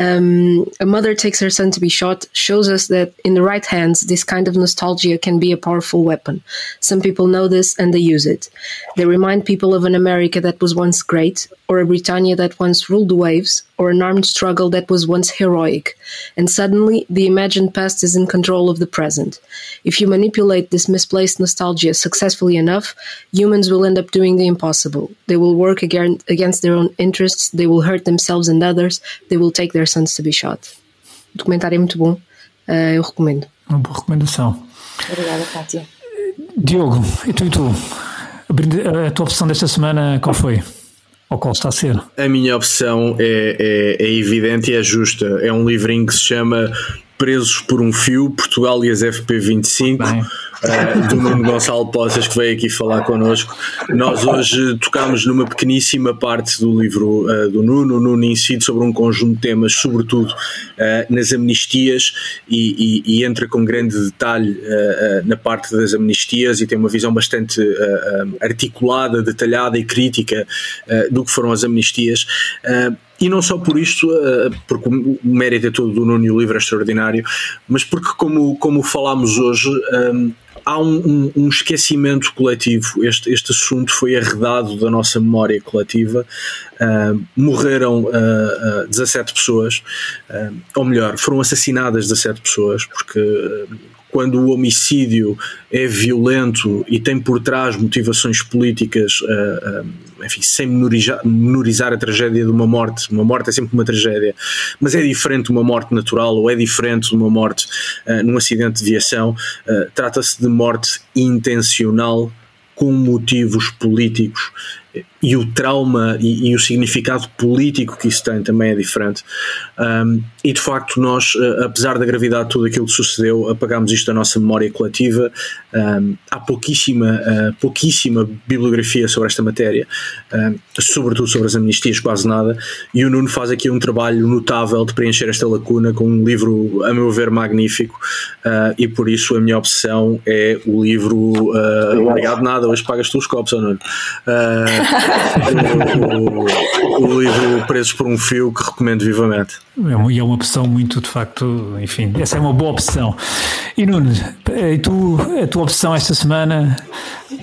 Um, a mother takes her son to be shot shows us that in the right hands, this kind of nostalgia can be a powerful weapon. Some people know this and they use it. They remind people of an America that was once great, or a Britannia that once ruled the waves, or an armed struggle that was once heroic. And suddenly, the imagined past is in control of the present. If you manipulate this misplaced nostalgia successfully enough, humans will end up doing the impossible. They will work against their own interests, they will hurt themselves and others, they will take their Sons to be shot. O documentário é muito bom, uh, eu recomendo. Uma boa recomendação. Obrigada, Kátia. Diogo, e tu e tu? A tua opção desta semana qual foi? Ou qual está a ser? A minha opção é, é, é evidente e é justa. É um livrinho que se chama Presos por um Fio, Portugal e as FP25. Bem uh, do Nuno Gonçalo Poças, que veio aqui falar connosco. Nós hoje tocámos numa pequeníssima parte do livro uh, do Nuno. O Nuno incide sobre um conjunto de temas, sobretudo uh, nas amnistias, e, e, e, entra com grande detalhe na parte das amnistias e tem uma visão bastante articulada, detalhada e crítica do que foram as amnistias. E não só por isto, porque o mérito é todo do Nuno e o livro é extraordinário, mas porque, como, como falámos hoje, há um, um, um, esquecimento coletivo. Este, este assunto foi arredado da nossa memória coletiva. Uh, morreram uh, uh, 17 pessoas, uh, ou melhor, foram assassinadas 17 pessoas, porque quando o homicídio é violento e tem por trás motivações políticas, uh, uh, enfim, sem menorizar, menorizar, a tragédia de uma morte, uma morte é sempre uma tragédia, mas é diferente de uma morte natural ou é diferente de uma morte uh, num acidente de viação, trata-se de morte intencional com motivos políticos e o trauma e, e, o significado político que isso tem também é diferente. Um, e de facto, nós, eh, apesar da gravidade de tudo aquilo que sucedeu, apagámos isto da nossa memória coletiva. Um, há pouquíssima, uh, pouquíssima bibliografia sobre esta matéria, um, sobretudo sobre as amnistias, quase nada. E o Nuno faz aqui um trabalho notável de preencher esta lacuna com um livro, a meu ver, magnífico. Uh, e por isso a minha opção é o livro. Uh, obrigado, nada, hoje pagas tu os copos, Nuno. Uh, *laughs* o, o, livro Presos por um Fio, que recomendo vivamente. É, e é uma opção muito, de facto, enfim, essa é uma boa opção. E Nuno, e tu, a tua opção esta semana,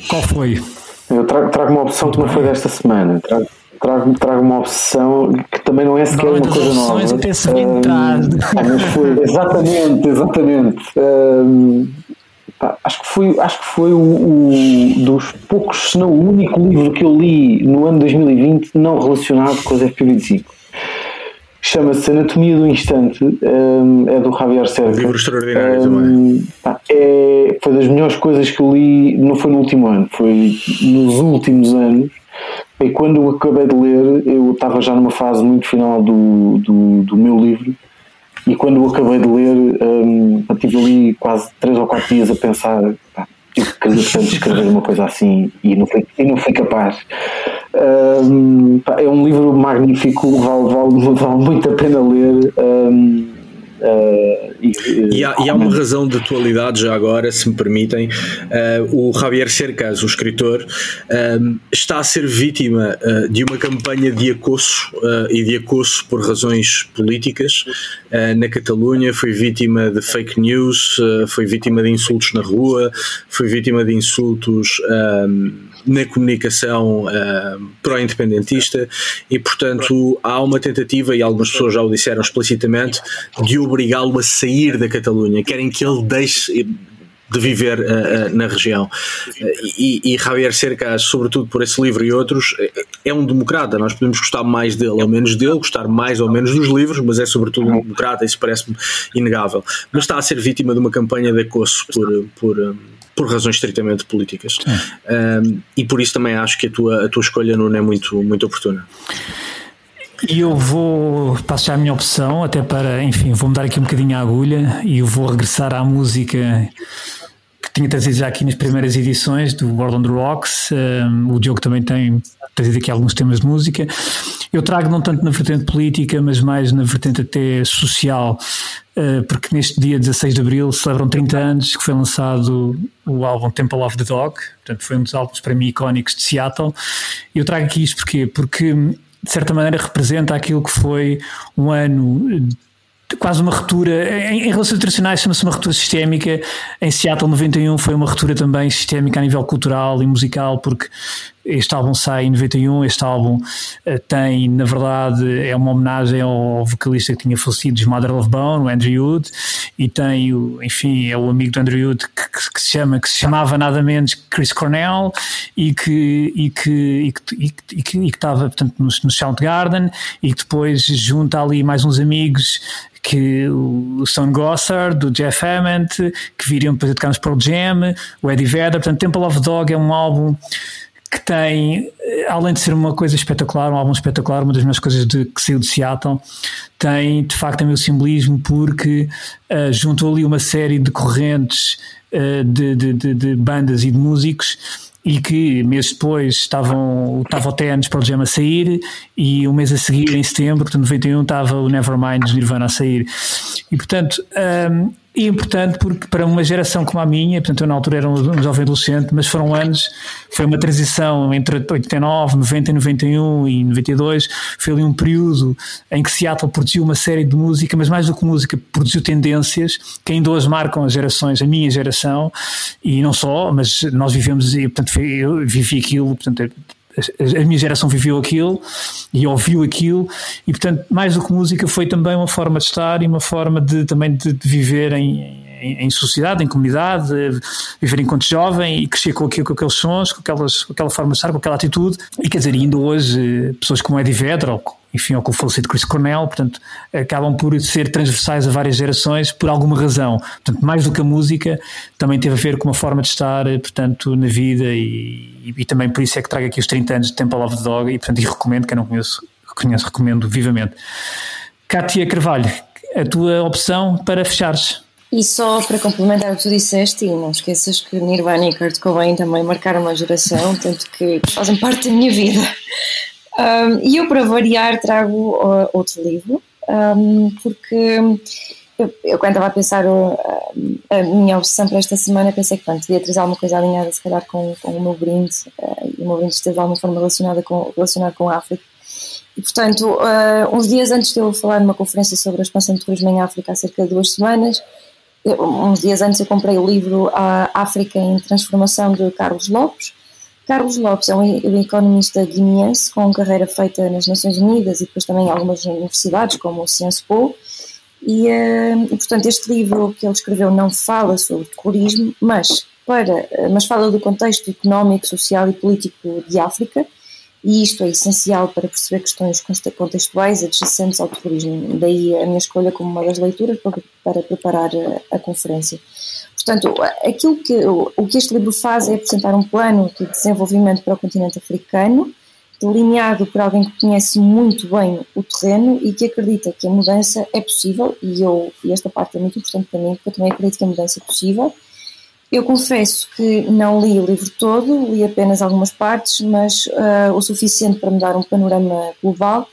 qual foi? Eu trago, trago uma opção que não foi desta semana. Trago, trago, trago uma opção que também não é sequer uma coisa nova. Um, mas foi, exatamente, exatamente. Um, acho que foi, acho que foi o, o, dos poucos, se não o único livro que eu li no ano 2020 não relacionado com as FP25. Chama-se Anatomia do Instante, um, é do Javier Serra. Livro extraordinário um, também. é, foi das melhores coisas que eu li, não foi no último ano, foi nos últimos anos. E quando eu acabei de ler, eu estava já numa fase muito final do, do, do meu livro e quando o acabei de ler, um, ali quase três ou quatro dias a pensar. Pá, tive que tanto escrever uma coisa assim e não fui, e não fui capaz. Um, é um livro magnífico, vale, vale, vale muito a pena ler. Um, Uh, e, e, há, e, há, uma razão de atualidade já agora, se me permitem. Uh, o Javier Cercas, o escritor, uh, está a ser vítima de uma campanha de acosso e de acosso por razões políticas na Catalunha. Foi vítima de fake news, foi vítima de insultos na rua, foi vítima de insultos na comunicação uh, pró-independentista e, portanto, há uma tentativa, e algumas pessoas já o disseram explicitamente, de obrigá-lo a sair da Catalunha. Querem que ele deixe de viver uh, uh, na região. E, e Javier Cercas, sobretudo por esse livro e outros, é um democrata. Nós podemos gostar mais dele ou menos dele, gostar mais ou menos dos livros, mas é sobretudo um democrata, isso parece-me inegável. Mas está a ser vítima de uma campanha de acosso por. por por razões estritamente políticas. Um, e por isso também acho que a tua, a tua escolha não é muito, muito oportuna. E eu vou passar a minha opção, até para, enfim, vou mudar aqui um bocadinho a agulha e eu vou regressar à música tinha trazido já aqui nas primeiras edições do World on the Rocks. Um, o Diogo também tem trazido aqui alguns temas de música. Eu trago não tanto na vertente política, mas mais na vertente até social. Eh, porque neste dia 16 de Abril celebram 30 anos que foi lançado o álbum Temple of the Dog, portanto foi um dos álbuns para mim icónicos de Seattle. Eu trago aqui isto porquê? Porque de certa maneira representa aquilo que foi um ano quase uma ruptura, em, em relações internacionais chama-se uma ruptura sistémica, em Seattle 91 foi uma ruptura também sistémica a nível cultural e musical, porque este álbum sai em 91, este álbum uh, tem, na verdade, é uma homenagem ao vocalista que tinha falecido, Mother Love Bone, o Andrew Wood, e tem, o, enfim, é o amigo do Andrew Wood que, que, que, se chama, que se chamava nada menos Chris Cornell e que, e que, e que, e que, e que, e que estava, portanto, no, no Soundgarden e que depois junta ali mais uns amigos que o Stone Gossard, do Jeff Hammond, que viriam depois a tocar nos Pearl Jam, o Eddie Vedder, portanto Temple of Dog é um álbum que tem, eh, além de ser uma coisa espetacular, um álbum espetacular, uma das melhores coisas de, que saiu de Seattle, tem de facto também o simbolismo porque uh, juntou ali uma série de correntes uh, de, de, de, de bandas e de músicos e que meses depois estavam, estava o TNs para o Jam a sair e um mês a seguir, em setembro, portanto 91, estava o Nevermind dos Nirvana a sair. E portanto, um, é importante porque para uma geração como a minha, portanto eu na altura era um, jovem adolescente, mas foram anos, foi uma transição entre 89, 90 e 91 e 92, foi ali um período em que Seattle produziu uma série de música, mas mais do que música, produziu tendências que ainda hoje marcam as gerações, a minha geração, e não só, mas nós vivemos, e portanto eu vivi aquilo, portanto a minha geração viveu aquilo e ouviu aquilo e portanto mais do que música foi também uma forma de estar e uma forma de também de, de viver em, em, sociedade, em comunidade, viver enquanto jovem e crescer com, aquilo, com aqueles sons, com, aquelas, com aquela forma de estar, com aquela atitude e quer dizer, ainda hoje pessoas como Eddie Vedder ou enfim, ou com o falecido Chris Cornell, portanto, acabam por ser transversais a várias gerações por alguma razão. Portanto, mais do que a música, também teve a ver com uma forma de estar, portanto, na vida e, e, e também por isso é que trago aqui os 30 anos de Temple of the Dog e, portanto, e recomendo, quem não conheço, conheço, recomendo vivamente. Kátia Carvalho, a tua opção para fechares? E só para complementar o que tu disseste, e não esqueças que Nirvana e Kurt Cobain também marcaram uma geração, tanto que fazem parte da minha vida. Um, e eu, para variar, trago uh, outro livro, um, porque eu, eu, quando estava a pensar uh, a minha obsessão para esta semana, pensei que pronto, devia trazer alguma coisa alinhada, se calhar, com, com o meu brinde, uh, e o meu brinde esteve de alguma forma relacionado com, relacionado com a África. E, portanto, uh, uns dias antes de eu falar numa conferência sobre a expansão do turismo em África, há cerca de duas semanas, uns dias antes eu comprei o livro A África em Transformação de Carlos Lopes, Carlos Lopes é um economista guineense com carreira feita nas Nações Unidas e depois também em algumas universidades, como o Sciences Po, e, eh, e, portanto este livro que ele escreveu não fala sobre terrorismo, mas, para, mas fala do contexto económico, social e político de África, e isto é essencial para perceber questões contextuais adjacentes ao terrorismo. Daí a minha escolha como uma das leituras para, para preparar a, a conferência. Portanto, aquilo que, o que este livro faz é apresentar um plano de desenvolvimento para o continente africano delineado por alguém que conhece muito bem o terreno e que acredita que a mudança é possível, e, eu, e esta parte é muito importante para mim, porque eu também acredito que a mudança é possível. Eu confesso que não li o livro todo, li apenas algumas partes, mas uh, o suficiente para me dar um panorama global.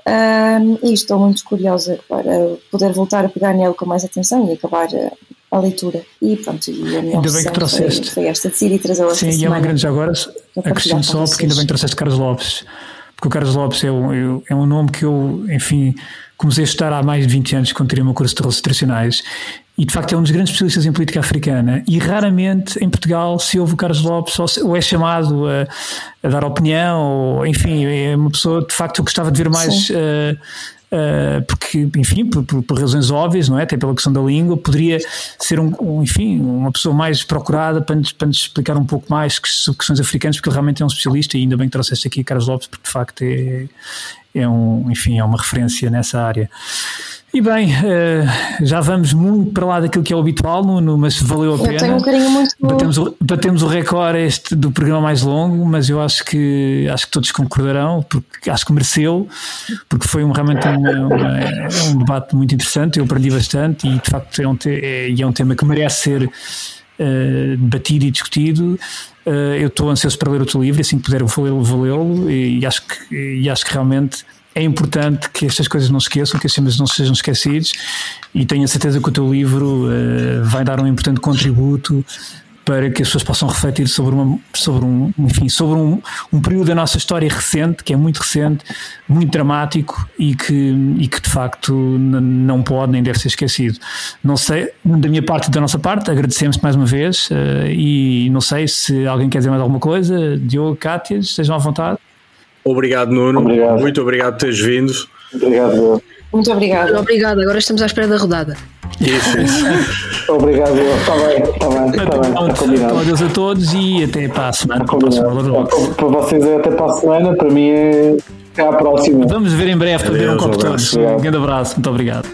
Uh, e estou muito curiosa para poder voltar a pegar nele com mais atenção e acabar uh, a leitura. E pronto, e a minha ainda bem que trouxeste. Foi, foi esta decidi trazer Sim, e é uma grande já agora, acrescento só, porque ainda bem que trouxeste Carlos Lopes, porque o Carlos Lopes é um, é um nome que eu, enfim, comecei a estudar há mais de 20 anos quando tirei o meu curso de relações internacionais e de facto é um dos grandes especialistas em política africana e raramente em Portugal se ouve o Carlos Lopes ou, ou é chamado a, a, dar opinião ou enfim, é uma pessoa de facto eu gostava de ver mais uh, Uh, porque, enfim, por, por, por, razões óbvias, não é? Até pela questão da língua, poderia ser um, um enfim, uma pessoa mais procurada para nos, para nos explicar um pouco mais sobre questões africanas, porque ele realmente é um especialista e ainda bem que trouxeste aqui Carlos Lopes, porque de facto é, é um, enfim, é uma referência nessa área. E bem, uh, já vamos muito para lá daquilo que é o habitual, Nuno, mas valeu a eu pena. Tenho um carinho muito batemos, o, batemos o recorde este do programa mais longo, mas eu acho que acho que todos concordarão, porque acho que mereceu, porque foi um, realmente uma, um debate muito interessante, eu aprendi bastante e de facto é um, te, é, é um tema que merece ser uh, debatido e discutido. Uh, eu estou ansioso para ler o teu livro, assim que puder vou lê-lo, lê-lo e, e, acho que, e acho que realmente é importante que estas coisas não se esqueçam, que estes temas não sejam esquecidos e tenho a certeza que o teu livro uh, vai dar um importante contributo para que as pessoas possam refletir sobre, uma, sobre um, enfim, sobre um, um período da nossa história recente, que é muito recente, muito dramático e que, e que de facto não pode nem deve ser esquecido. Não sei, da minha parte e da nossa parte, agradecemos mais uma vez uh, e não sei se alguém quer dizer mais alguma coisa. Diogo, Cátia, estejam à vontade. Obrigado, Nuno. Obrigado. Muito obrigado por teres vindo. Obrigado. Muito obrigado. Obrigado. Agora estamos à espera da rodada. Isso, isso. *laughs* obrigado. Está bem, está bem. Está bem. Está combinado. Adeus a todos e até para a semana. Para, para vocês é até para a semana, para mim é até à próxima. Vamos ver em breve para ver um copo todos. Um grande abraço. Muito obrigado.